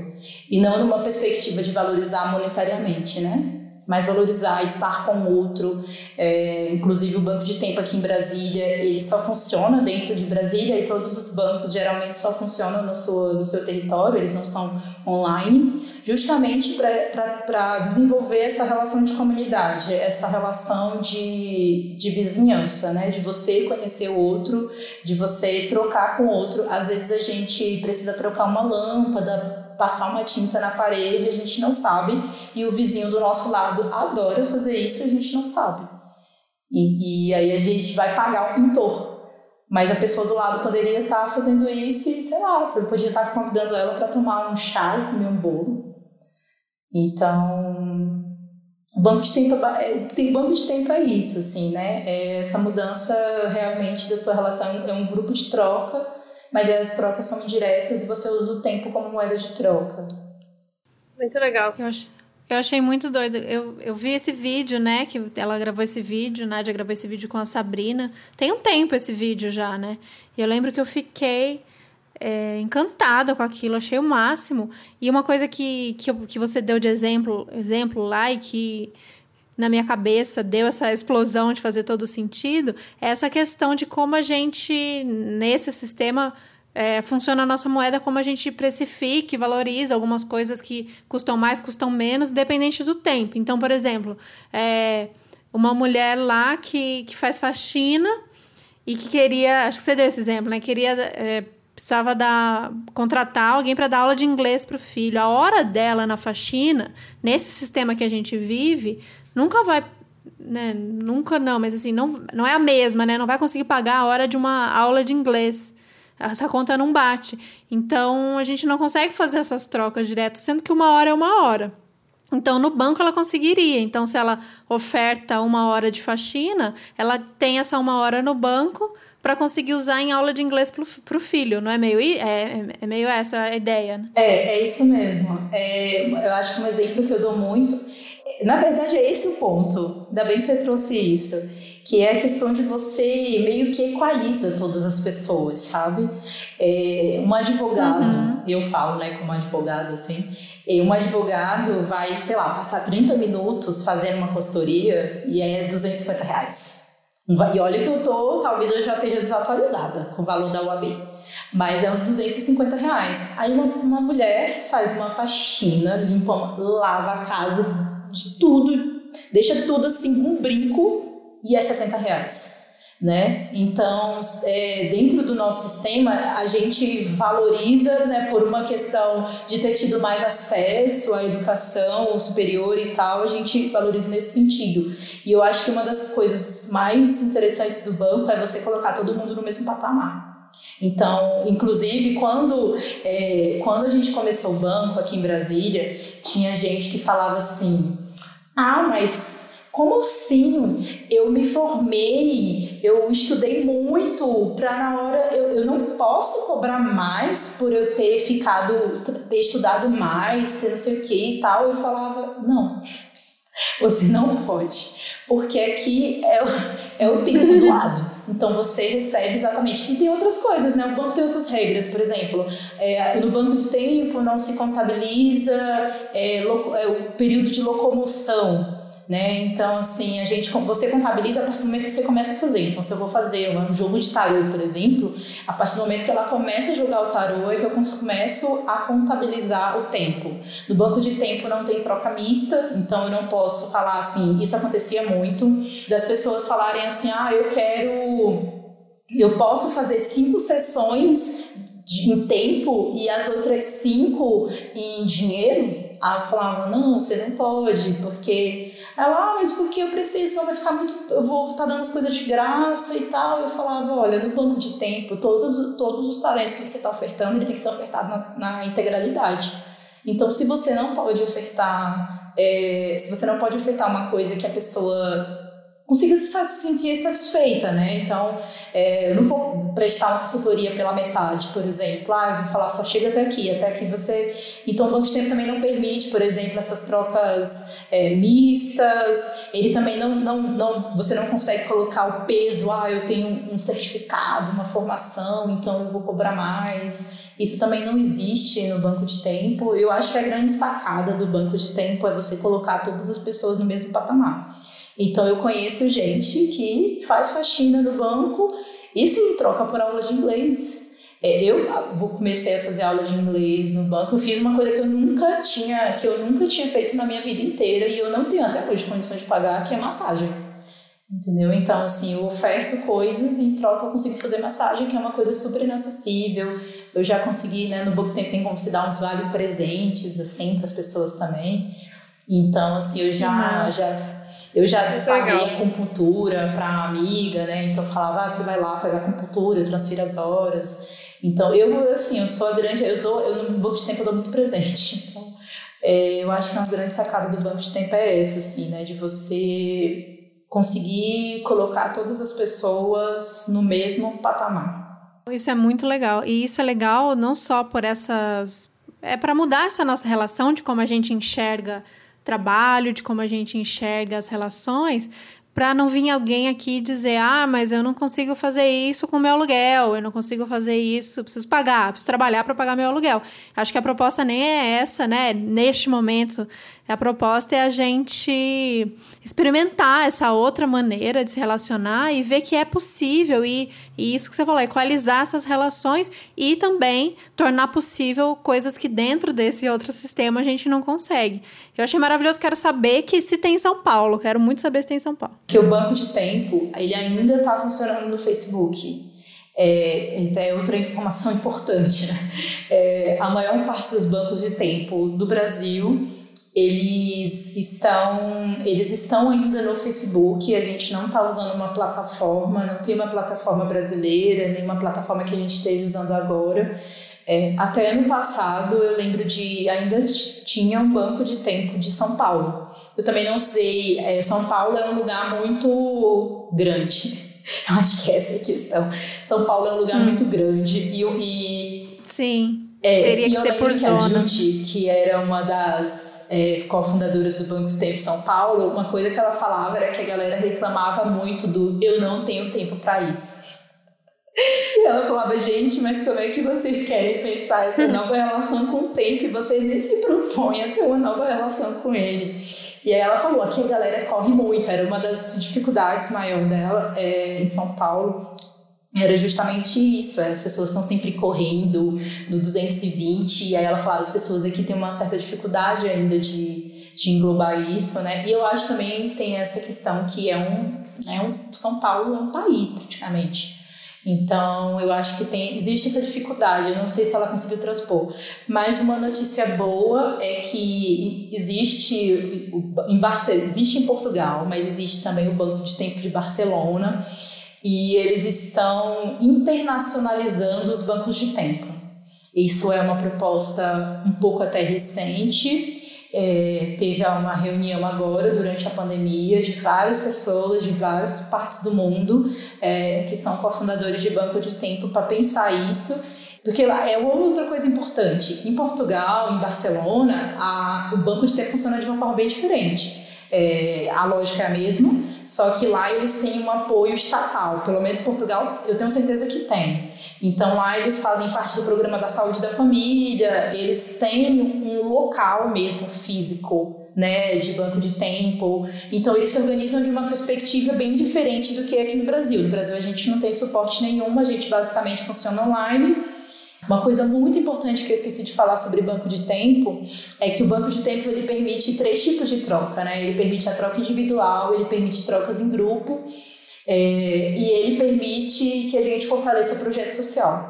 e não numa perspectiva de valorizar monetariamente, né? Mais valorizar, estar com o outro. É, inclusive o banco de tempo aqui em Brasília, ele só funciona dentro de Brasília e todos os bancos geralmente só funcionam no seu, no seu território, eles não são online, justamente para desenvolver essa relação de comunidade, essa relação de, de vizinhança, né? de você conhecer o outro, de você trocar com o outro. Às vezes a gente precisa trocar uma lâmpada, passar uma tinta na parede, a gente não sabe, e o vizinho do nosso lado adora fazer isso a gente não sabe. E, e aí a gente vai pagar o pintor. Mas a pessoa do lado poderia estar tá fazendo isso e, sei lá, você podia estar tá convidando ela para tomar um chá e comer um bolo. Então, o banco de tempo é, tem banco de tempo é isso, assim, né? É essa mudança realmente da sua relação é um grupo de troca mas as trocas são indiretas e você usa o tempo como moeda de troca. Muito legal. Eu, ach, eu achei muito doido. Eu, eu vi esse vídeo, né? Que ela gravou esse vídeo, Nádia gravou esse vídeo com a Sabrina. Tem um tempo esse vídeo já, né? E eu lembro que eu fiquei é, encantada com aquilo, achei o máximo. E uma coisa que, que, eu, que você deu de exemplo, exemplo lá e que na minha cabeça deu essa explosão de fazer todo sentido, é essa questão de como a gente, nesse sistema, é, funciona a nossa moeda, como a gente precifica e valoriza algumas coisas que custam mais, custam menos, dependente do tempo. Então, por exemplo, é, uma mulher lá que, que faz faxina e que queria, acho que você deu esse exemplo, né? Queria. É, precisava dar, contratar alguém para dar aula de inglês para o filho. A hora dela na faxina, nesse sistema que a gente vive, nunca vai né, nunca não, mas assim, não, não é a mesma, né? Não vai conseguir pagar a hora de uma aula de inglês. Essa conta não bate. Então, a gente não consegue fazer essas trocas direto, sendo que uma hora é uma hora. Então, no banco ela conseguiria. Então, se ela oferta uma hora de faxina, ela tem essa uma hora no banco para conseguir usar em aula de inglês para o filho, não é meio, é, é meio essa a ideia? Né? É, é isso mesmo. É, eu acho que um exemplo que eu dou muito na verdade, é esse o ponto. Ainda bem que você trouxe isso. Que é a questão de você meio que equaliza todas as pessoas, sabe? É, um advogado, uhum. eu falo, né, como advogado, assim, um advogado vai, sei lá, passar 30 minutos fazendo uma consultoria e é 250 reais. E olha que eu tô, talvez eu já esteja desatualizada com o valor da UAB. Mas é uns 250 reais. Aí uma, uma mulher faz uma faxina, limpa, lava a casa de tudo, deixa tudo assim um brinco e é 70 reais. né? Então, é, dentro do nosso sistema, a gente valoriza, né, por uma questão de ter tido mais acesso à educação superior e tal, a gente valoriza nesse sentido. E eu acho que uma das coisas mais interessantes do banco é você colocar todo mundo no mesmo patamar. Então, inclusive, quando, é, quando a gente começou o banco aqui em Brasília, tinha gente que falava assim: ah, mas como assim? Eu me formei, eu estudei muito para na hora eu, eu não posso cobrar mais por eu ter ficado, ter estudado mais, ter não sei o que e tal. Eu falava, não, você não pode, porque aqui é é o tempo do lado. Então você recebe exatamente. E tem outras coisas, né? O banco tem outras regras, por exemplo, é, no banco de tempo não se contabiliza é, é, o período de locomoção né? Então, assim, a gente, você contabiliza a partir do momento que você começa a fazer. Então, se eu vou fazer um jogo de tarô, por exemplo, a partir do momento que ela começa a jogar o tarô é que eu começo a contabilizar o tempo. No banco de tempo não tem troca mista, então eu não posso falar assim, isso acontecia muito, das pessoas falarem assim, ah, eu quero... Eu posso fazer cinco sessões de, em tempo e as outras cinco em dinheiro? Eu falava, não, você não pode, porque. Ela, ah, mas porque eu preciso, senão vai ficar muito. Eu vou estar tá dando as coisas de graça e tal. Eu falava, olha, no banco de tempo, todos, todos os talentos que você está ofertando, ele tem que ser ofertado na, na integralidade. Então, se você não pode ofertar, é, se você não pode ofertar uma coisa que a pessoa consiga se sentir satisfeita, né? Então, é, eu não vou prestar uma consultoria pela metade, por exemplo. Ah, eu vou falar só chega até aqui, até aqui você... Então, o Banco de Tempo também não permite, por exemplo, essas trocas é, mistas. Ele também não, não, não... Você não consegue colocar o peso, ah, eu tenho um certificado, uma formação, então eu vou cobrar mais. Isso também não existe no banco de tempo. Eu acho que a grande sacada do banco de tempo é você colocar todas as pessoas no mesmo patamar. Então eu conheço gente que faz faxina no banco e sim troca por aula de inglês. É, eu comecei a fazer aula de inglês no banco. Eu fiz uma coisa que eu nunca tinha, que eu nunca tinha feito na minha vida inteira e eu não tenho até hoje condições de pagar, que é massagem. Entendeu? Então, assim, eu oferto coisas e em troca eu consigo fazer massagem, que é uma coisa super inacessível. Eu já consegui, né? No Book Tempo tem como se dar uns vale presentes, assim, para as pessoas também. Então, assim, eu já, já eu já Muito paguei legal. acupuntura para amiga, né? Então eu falava, ah, você vai lá, faz acupuntura, transfira as horas. Então eu, assim, eu sou a grande, eu tô, eu no banco de tempo eu dou muito presente. Então é, eu acho que uma grande sacada do banco de tempo é essa, assim, né? De você conseguir colocar todas as pessoas no mesmo patamar. Isso é muito legal. E isso é legal não só por essas. É para mudar essa nossa relação de como a gente enxerga trabalho, de como a gente enxerga as relações, para não vir alguém aqui dizer: ah, mas eu não consigo fazer isso com meu aluguel, eu não consigo fazer isso, preciso pagar, preciso trabalhar para pagar meu aluguel. Acho que a proposta nem é essa, né? Neste momento, a proposta é a gente experimentar essa outra maneira de se relacionar e ver que é possível e, e isso que você falou, equalizar essas relações e também tornar possível coisas que dentro desse outro sistema a gente não consegue. Eu achei maravilhoso, quero saber que se tem em São Paulo, quero muito saber se tem em São Paulo. Que o banco de tempo, ele ainda está funcionando no Facebook. É, é outra informação importante, né? É, a maior parte dos bancos de tempo do Brasil eles estão eles estão ainda no Facebook a gente não está usando uma plataforma não tem uma plataforma brasileira nem uma plataforma que a gente esteja usando agora. É, até ano passado eu lembro de ainda tinha um banco de tempo de São Paulo. Eu também não sei é, São Paulo é um lugar muito grande. Eu acho que essa é a questão. São Paulo é um lugar hum. muito grande e, e sim é, Teria que ter por que zona. A Judy, que era uma das é, cofundadoras do Banco Tempo São Paulo, uma coisa que ela falava era que a galera reclamava muito do eu não tenho tempo para isso. E ela falava, gente, mas como é que vocês querem pensar essa nova relação com o tempo e vocês nem se propõem a ter uma nova relação com ele? E aí ela falou, aqui a galera corre muito, era uma das dificuldades maior dela é, em São Paulo, era justamente isso, é, as pessoas estão sempre correndo no 220, e aí ela falava, as pessoas aqui têm uma certa dificuldade ainda de, de englobar isso, né? E eu acho também tem essa questão que é um, é um São Paulo é um país praticamente. Então, eu acho que tem, existe essa dificuldade, eu não sei se ela conseguiu transpor. Mas uma notícia boa é que existe em, Barce, existe em Portugal, mas existe também o Banco de Tempo de Barcelona, e eles estão internacionalizando os bancos de tempo. Isso é uma proposta um pouco até recente, é, teve uma reunião agora, durante a pandemia, de várias pessoas de várias partes do mundo é, que são cofundadores de banco de tempo para pensar isso. Porque lá é outra coisa importante. Em Portugal, em Barcelona, a, o banco de tempo funciona de uma forma bem diferente. É, a lógica é a mesma, só que lá eles têm um apoio estatal. Pelo menos Portugal, eu tenho certeza que tem. Então lá eles fazem parte do programa da saúde da família, eles têm um local mesmo físico, né, de banco de tempo. Então eles se organizam de uma perspectiva bem diferente do que é aqui no Brasil. No Brasil a gente não tem suporte nenhum, a gente basicamente funciona online. Uma coisa muito importante que eu esqueci de falar sobre banco de tempo é que o banco de tempo ele permite três tipos de troca, né? Ele permite a troca individual, ele permite trocas em grupo é, e ele permite que a gente fortaleça o projeto social.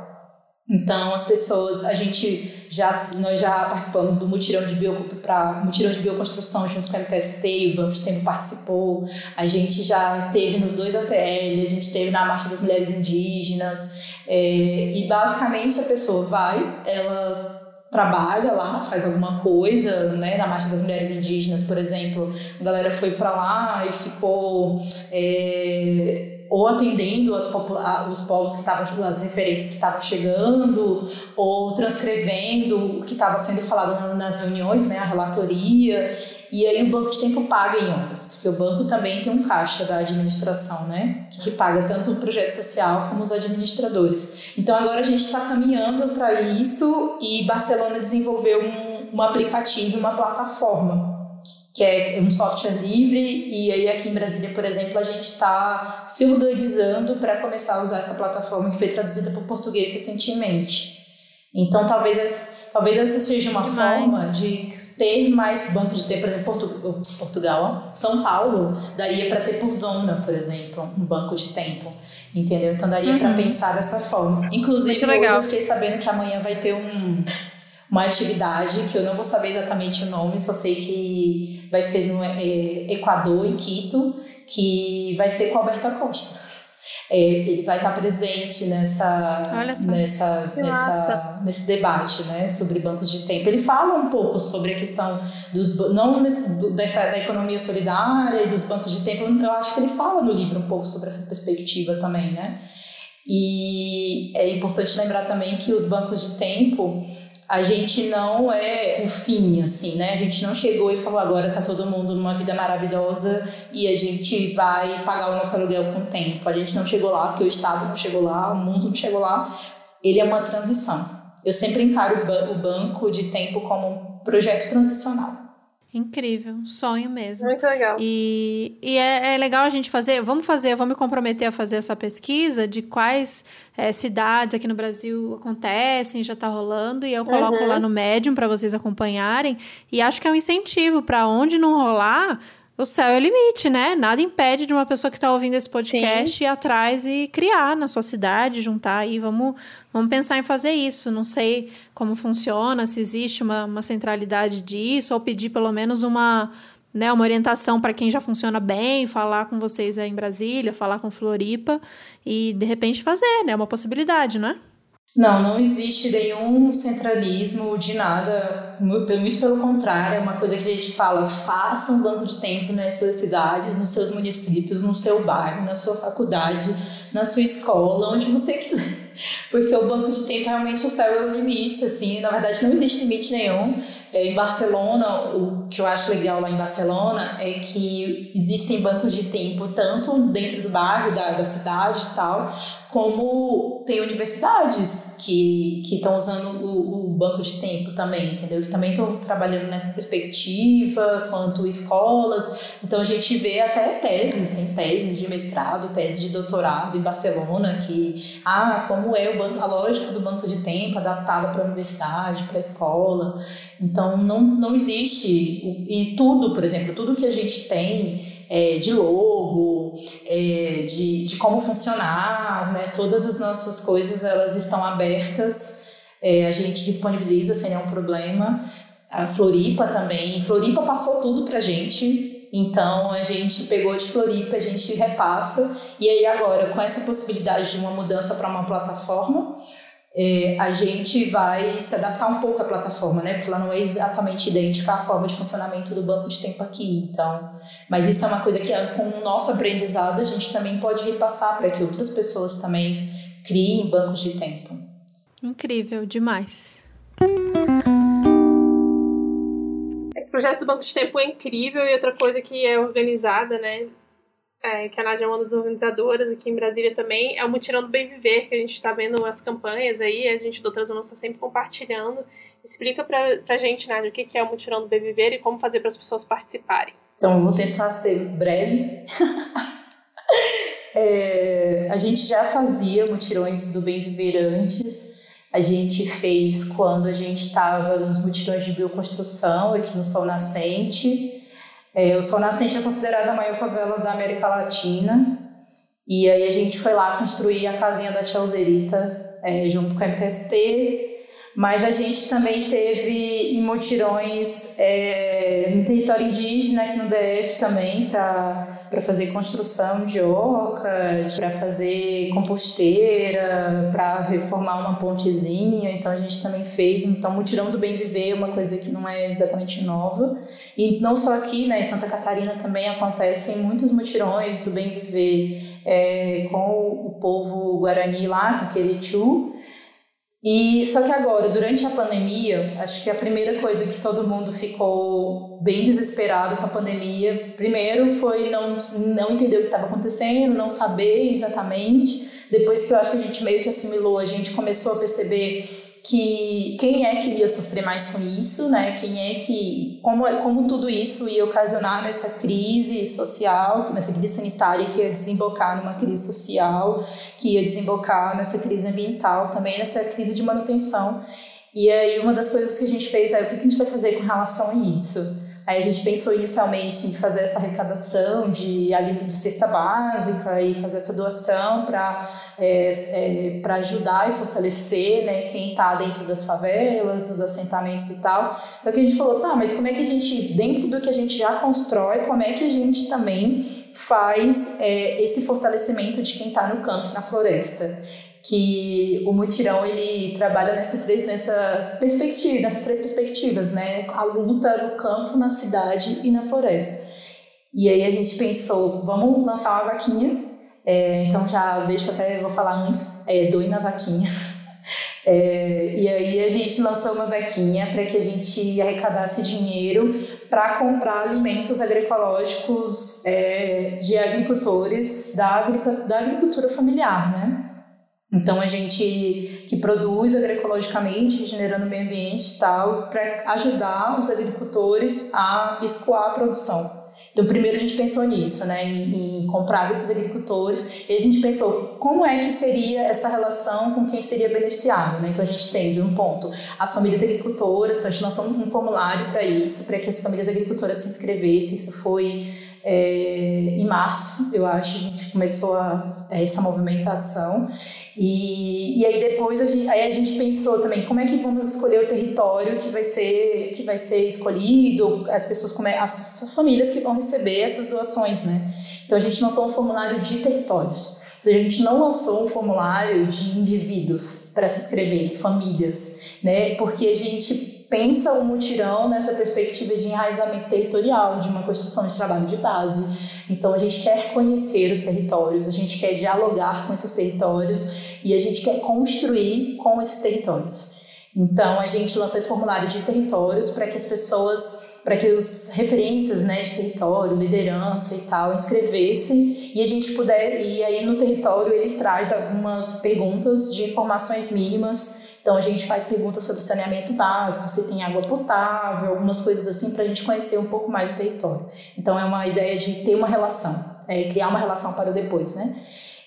Então, as pessoas, a gente já, nós já participamos do mutirão de, bio, pra, mutirão de bioconstrução junto com a MTST, o Banco de Tempo participou, a gente já teve nos dois ATL, a gente teve na Marcha das Mulheres Indígenas, é, e basicamente a pessoa vai, ela trabalha lá, faz alguma coisa, né? Na Marcha das Mulheres Indígenas, por exemplo, a galera foi para lá e ficou é, ou atendendo as, os povos que estavam, as referências que estavam chegando, ou transcrevendo o que estava sendo falado nas reuniões, né? A relatoria. E aí o banco de tempo paga em horas, porque o banco também tem um caixa da administração, né? Que paga tanto o projeto social como os administradores. Então agora a gente está caminhando para isso e Barcelona desenvolveu um, um aplicativo, uma plataforma que é um software livre, e aí aqui em Brasília, por exemplo, a gente está se organizando para começar a usar essa plataforma que foi traduzida para o português recentemente. Então, talvez Talvez essa seja uma Demais. forma de ter mais bancos de ter, por exemplo, Portu Portugal, São Paulo, daria para ter por zona, por exemplo, um banco de tempo, entendeu? Então daria uhum. para pensar dessa forma. Inclusive, hoje eu fiquei sabendo que amanhã vai ter um, uma atividade que eu não vou saber exatamente o nome, só sei que vai ser no é, Equador, em Quito, que vai ser com Alberto Costa é, ele vai estar presente nessa, nessa, nessa nesse debate né, sobre bancos de tempo. Ele fala um pouco sobre a questão dos não dessa da economia solidária e dos bancos de tempo. Eu acho que ele fala no livro um pouco sobre essa perspectiva também, né? E é importante lembrar também que os bancos de tempo a gente não é o fim, assim, né? A gente não chegou e falou agora tá todo mundo numa vida maravilhosa e a gente vai pagar o nosso aluguel com o tempo. A gente não chegou lá porque o Estado não chegou lá, o mundo não chegou lá. Ele é uma transição. Eu sempre encaro o banco de tempo como um projeto transicional. Incrível, um sonho mesmo. Muito legal. E, e é, é, legal a gente fazer, vamos fazer, vamos me comprometer a fazer essa pesquisa de quais é, cidades aqui no Brasil acontecem, já está rolando, e eu coloco uhum. lá no Medium para vocês acompanharem. E acho que é um incentivo para onde não rolar, o céu é o limite, né? Nada impede de uma pessoa que está ouvindo esse podcast Sim. ir atrás e criar na sua cidade, juntar aí. Vamos, vamos pensar em fazer isso. Não sei como funciona, se existe uma, uma centralidade disso, ou pedir pelo menos uma, né, uma orientação para quem já funciona bem, falar com vocês aí em Brasília, falar com Floripa e de repente fazer, né? É uma possibilidade, não é? Não, não existe nenhum centralismo de nada, muito pelo contrário, é uma coisa que a gente fala, faça um banco de tempo nas suas cidades, nos seus municípios, no seu bairro, na sua faculdade, na sua escola, onde você quiser. Porque o banco de tempo realmente o céu é o limite, assim, na verdade não existe limite nenhum. É, em Barcelona, o que eu acho legal lá em Barcelona é que existem bancos de tempo tanto dentro do bairro, da, da cidade e tal, como tem universidades que estão usando o, o, banco de tempo também, entendeu? Que também estão trabalhando nessa perspectiva, quanto escolas. Então a gente vê até teses, tem teses de mestrado, teses de doutorado em Barcelona, que, ah, como é o banco, a lógica do banco de tempo adaptada para a universidade, para a escola. Então, não, não existe. E tudo, por exemplo, tudo que a gente tem é, de logo, é, de, de como funcionar, né? todas as nossas coisas elas estão abertas, é, a gente disponibiliza sem nenhum problema. A Floripa também. Floripa passou tudo para gente então a gente pegou de Floripa, a gente repassa, e aí agora, com essa possibilidade de uma mudança para uma plataforma, é, a gente vai se adaptar um pouco à plataforma, né? Porque ela não é exatamente idêntica à forma de funcionamento do banco de tempo aqui. Então, mas isso é uma coisa que com o nosso aprendizado a gente também pode repassar para que outras pessoas também criem bancos de tempo. Incrível, demais. Esse projeto do Banco de Tempo é incrível e outra coisa que é organizada, né? É, que a Nádia é uma das organizadoras aqui em Brasília também, é o Mutirão do Bem Viver, que a gente está vendo as campanhas aí, a gente do Outras está sempre compartilhando. Explica pra, pra gente, Nádia, o que é o Mutirão do Bem Viver e como fazer para as pessoas participarem. Então, vou tentar ser breve. é, a gente já fazia mutirões do Bem Viver antes, a gente fez quando a gente estava nos mutirões de bioconstrução aqui no Sol Nascente. É, o Sol Nascente é considerada a maior favela da América Latina. E aí a gente foi lá construir a casinha da Tia Alzerita é, junto com a MTST. Mas a gente também teve em mutirões é, no território indígena, aqui no DF também, para fazer construção de ocas, para fazer composteira, para reformar uma pontezinha. Então a gente também fez. Então, mutirão do bem viver é uma coisa que não é exatamente nova. E não só aqui, né, em Santa Catarina também acontecem muitos mutirões do bem viver é, com o povo guarani lá, no Querichu. E só que agora, durante a pandemia, acho que a primeira coisa que todo mundo ficou bem desesperado com a pandemia, primeiro foi não, não entender o que estava acontecendo, não saber exatamente. Depois que eu acho que a gente meio que assimilou, a gente começou a perceber que quem é que ia sofrer mais com isso, né? Quem é que como como tudo isso ia ocasionar essa crise social, nessa crise sanitária que ia desembocar numa crise social, que ia desembocar nessa crise ambiental, também nessa crise de manutenção. E aí uma das coisas que a gente fez é o que a gente vai fazer com relação a isso? Aí a gente pensou inicialmente em fazer essa arrecadação de, de cesta básica e fazer essa doação para é, é, ajudar e fortalecer né, quem está dentro das favelas, dos assentamentos e tal. Então que a gente falou, tá, mas como é que a gente, dentro do que a gente já constrói, como é que a gente também faz é, esse fortalecimento de quem está no campo, na floresta? Que o mutirão ele trabalha nessa, nessa perspectiva, nessas três perspectivas, né? A luta no campo, na cidade e na floresta. E aí a gente pensou, vamos lançar uma vaquinha. É, então já deixo até vou falar antes, é, doe na vaquinha. É, e aí a gente lançou uma vaquinha para que a gente arrecadasse dinheiro para comprar alimentos agroecológicos é, de agricultores da, da agricultura familiar, né? Então a gente que produz agroecologicamente, regenerando o meio ambiente e tal, para ajudar os agricultores a escoar a produção. Então primeiro a gente pensou nisso, né, em, em, comprar esses agricultores, e a gente pensou como é que seria essa relação com quem seria beneficiado, né? Então a gente tem de um ponto as famílias agricultoras, então a gente lançou um formulário para isso, para que as famílias agricultoras se inscrevessem. Isso foi é, em março, eu acho, a gente começou a, essa movimentação. E, e aí depois a gente, aí a gente pensou também como é que vamos escolher o território que vai ser que vai ser escolhido, as pessoas como é, as, as famílias que vão receber essas doações, né? Então a gente lançou um formulário de territórios. A gente não lançou um formulário de indivíduos para se inscreverem, famílias, né? Porque a gente pensa o mutirão nessa perspectiva de enraizamento territorial, de uma construção de trabalho de base. Então, a gente quer conhecer os territórios, a gente quer dialogar com esses territórios e a gente quer construir com esses territórios. Então, a gente lançou esse formulário de territórios para que as pessoas para que os referências né, de território, liderança e tal inscrevessem e a gente puder e aí no território ele traz algumas perguntas de informações mínimas então a gente faz perguntas sobre saneamento básico, se tem água potável, algumas coisas assim para a gente conhecer um pouco mais do território. Então é uma ideia de ter uma relação, é, criar uma relação para o depois, né?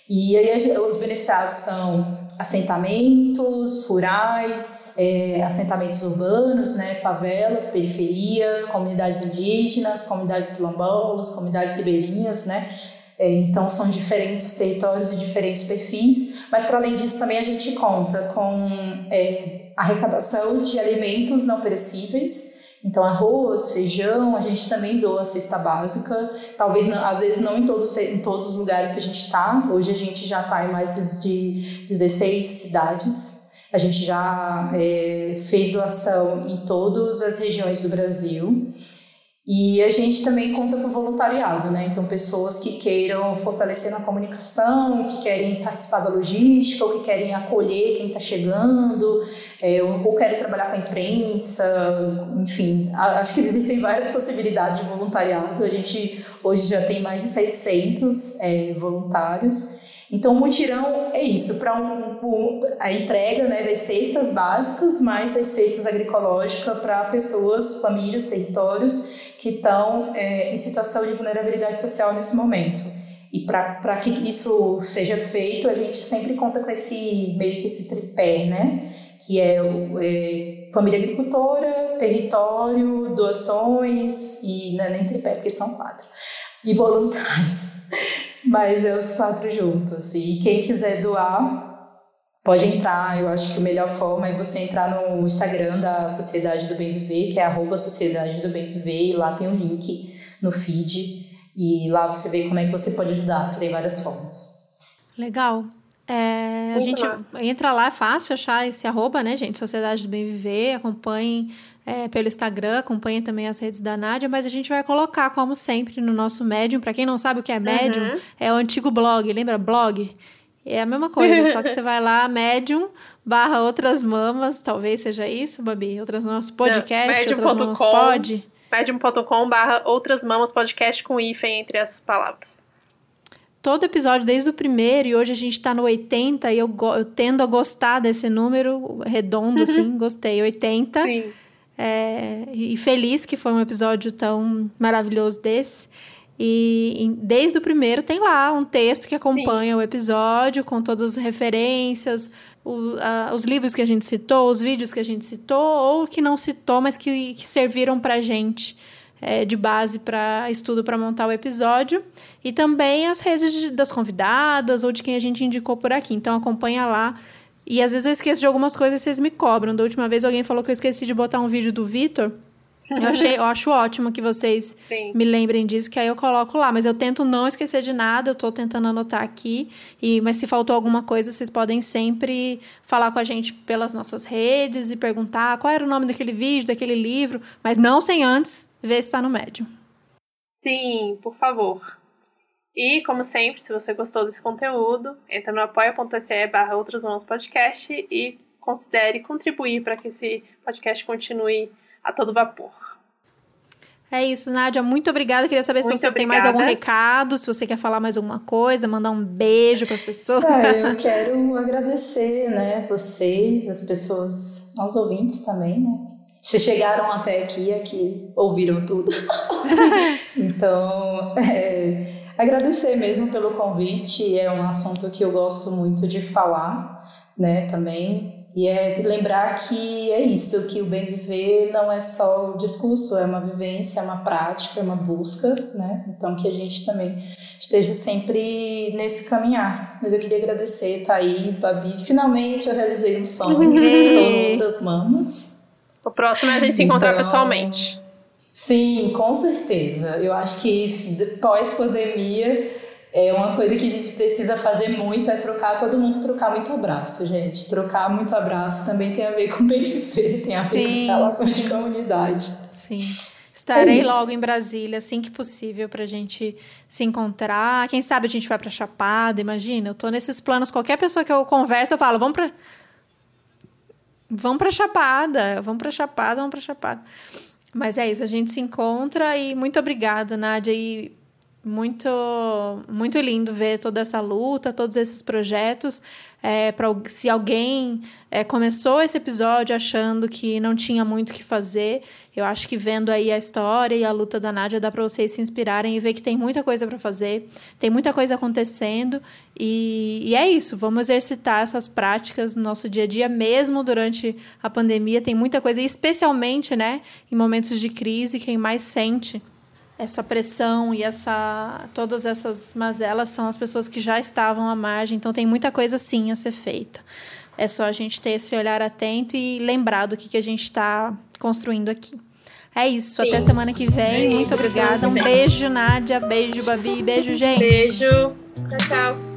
E aí os beneficiados são assentamentos rurais, é, assentamentos urbanos, né, favelas, periferias, comunidades indígenas, comunidades quilombolas, comunidades ribeirinhas, né, então são diferentes territórios e diferentes perfis, mas para além disso também a gente conta com é, arrecadação de alimentos não perecíveis, então, arroz, feijão, a gente também doa a cesta básica. Talvez, não, às vezes, não em todos, em todos os lugares que a gente está. Hoje a gente já está em mais de 16 cidades. A gente já é, fez doação em todas as regiões do Brasil. E a gente também conta com voluntariado, né? Então, pessoas que queiram fortalecer na comunicação, que querem participar da logística, ou que querem acolher quem está chegando, é, ou querem trabalhar com a imprensa, enfim. Acho que existem várias possibilidades de voluntariado. A gente hoje já tem mais de 700 é, voluntários. Então, o mutirão é isso, para um, um, a entrega né, das cestas básicas, mais as cestas agroecológicas para pessoas, famílias, territórios que estão é, em situação de vulnerabilidade social nesse momento. E para que isso seja feito, a gente sempre conta com esse meio que esse tripé, né? Que é, é família agricultora, território, doações e não é nem tripé, porque são quatro. E voluntários. Mas é os quatro juntos. E quem quiser doar, pode entrar. Eu acho que a melhor forma é você entrar no Instagram da Sociedade do Bem Viver, que é arroba Sociedade do Bem Viver, e lá tem um link no feed. E lá você vê como é que você pode ajudar, que tem várias formas. Legal. É, a gente massa. entra lá, é fácil achar esse arroba, né, gente? Sociedade do Bem Viver, acompanhem é, pelo Instagram, acompanhem também as redes da Nádia, mas a gente vai colocar, como sempre, no nosso Medium. Para quem não sabe o que é Medium, uhum. é o antigo blog, lembra blog? É a mesma coisa, só que você vai lá, Medium, barra outras mamas, talvez seja isso, Babi? Outras mamas podcast, Não, outras mamas pod. Medium.com barra outras mamas podcast com hífen entre as palavras. Todo episódio, desde o primeiro, e hoje a gente tá no 80, e eu, eu tendo a gostar desse número redondo, assim, gostei, 80. Sim. É, e feliz que foi um episódio tão maravilhoso desse. E desde o primeiro tem lá um texto que acompanha Sim. o episódio, com todas as referências, o, a, os livros que a gente citou, os vídeos que a gente citou, ou que não citou, mas que, que serviram para gente é, de base para estudo para montar o episódio. E também as redes de, das convidadas ou de quem a gente indicou por aqui. Então acompanha lá. E às vezes eu esqueço de algumas coisas e vocês me cobram. Da última vez alguém falou que eu esqueci de botar um vídeo do Vitor. Eu, achei, eu acho ótimo que vocês Sim. me lembrem disso, que aí eu coloco lá. Mas eu tento não esquecer de nada, eu estou tentando anotar aqui. E, mas se faltou alguma coisa, vocês podem sempre falar com a gente pelas nossas redes e perguntar qual era o nome daquele vídeo, daquele livro, mas não sem antes ver se está no médium. Sim, por favor. E, como sempre, se você gostou desse conteúdo, entra no apoia.se barra Outras Mãos Podcast e considere contribuir para que esse podcast continue a todo vapor. É isso, Nádia. Muito obrigada. Queria saber muito se você obrigada. tem mais algum recado, se você quer falar mais alguma coisa, mandar um beijo para as pessoas. É, eu quero agradecer, né, vocês, as pessoas, aos ouvintes também, né? Se chegaram até aqui, aqui ouviram tudo. então, é, agradecer mesmo pelo convite. É um assunto que eu gosto muito de falar, né, também. E é lembrar que é isso, que o bem viver não é só o discurso, é uma vivência, é uma prática, é uma busca, né? Então que a gente também esteja sempre nesse caminhar. Mas eu queria agradecer, Thaís, Babi. Finalmente eu realizei um sonho, estou em outras mamas. O próximo é a gente se encontrar então, pessoalmente. Sim, com certeza. Eu acho que pós-pandemia é uma coisa que a gente precisa fazer muito é trocar, todo mundo trocar muito abraço, gente. Trocar muito abraço também tem a ver com bem viver, tem a Sim. ver com as relações de comunidade. Sim. Estarei é logo em Brasília, assim que possível, pra gente se encontrar. Quem sabe a gente vai pra Chapada, imagina. Eu tô nesses planos, qualquer pessoa que eu converso, eu falo, vamos pra. Vamos pra Chapada, vamos pra Chapada, vamos pra Chapada. Mas é isso, a gente se encontra e muito obrigada, Nádia. E muito, muito lindo ver toda essa luta, todos esses projetos. É, pra, se alguém é, começou esse episódio achando que não tinha muito o que fazer, eu acho que vendo aí a história e a luta da Nádia dá para vocês se inspirarem e ver que tem muita coisa para fazer, tem muita coisa acontecendo e, e é isso. Vamos exercitar essas práticas no nosso dia a dia, mesmo durante a pandemia. Tem muita coisa, e especialmente né, em momentos de crise, quem mais sente essa pressão e essa todas essas mazelas são as pessoas que já estavam à margem, então tem muita coisa sim a ser feita. É só a gente ter esse olhar atento e lembrar do que, que a gente está construindo aqui. É isso, sim. até semana que vem. Muito obrigada. Um beijo, Nádia. Beijo, Babi. Beijo, gente. Beijo. Tchau, tchau.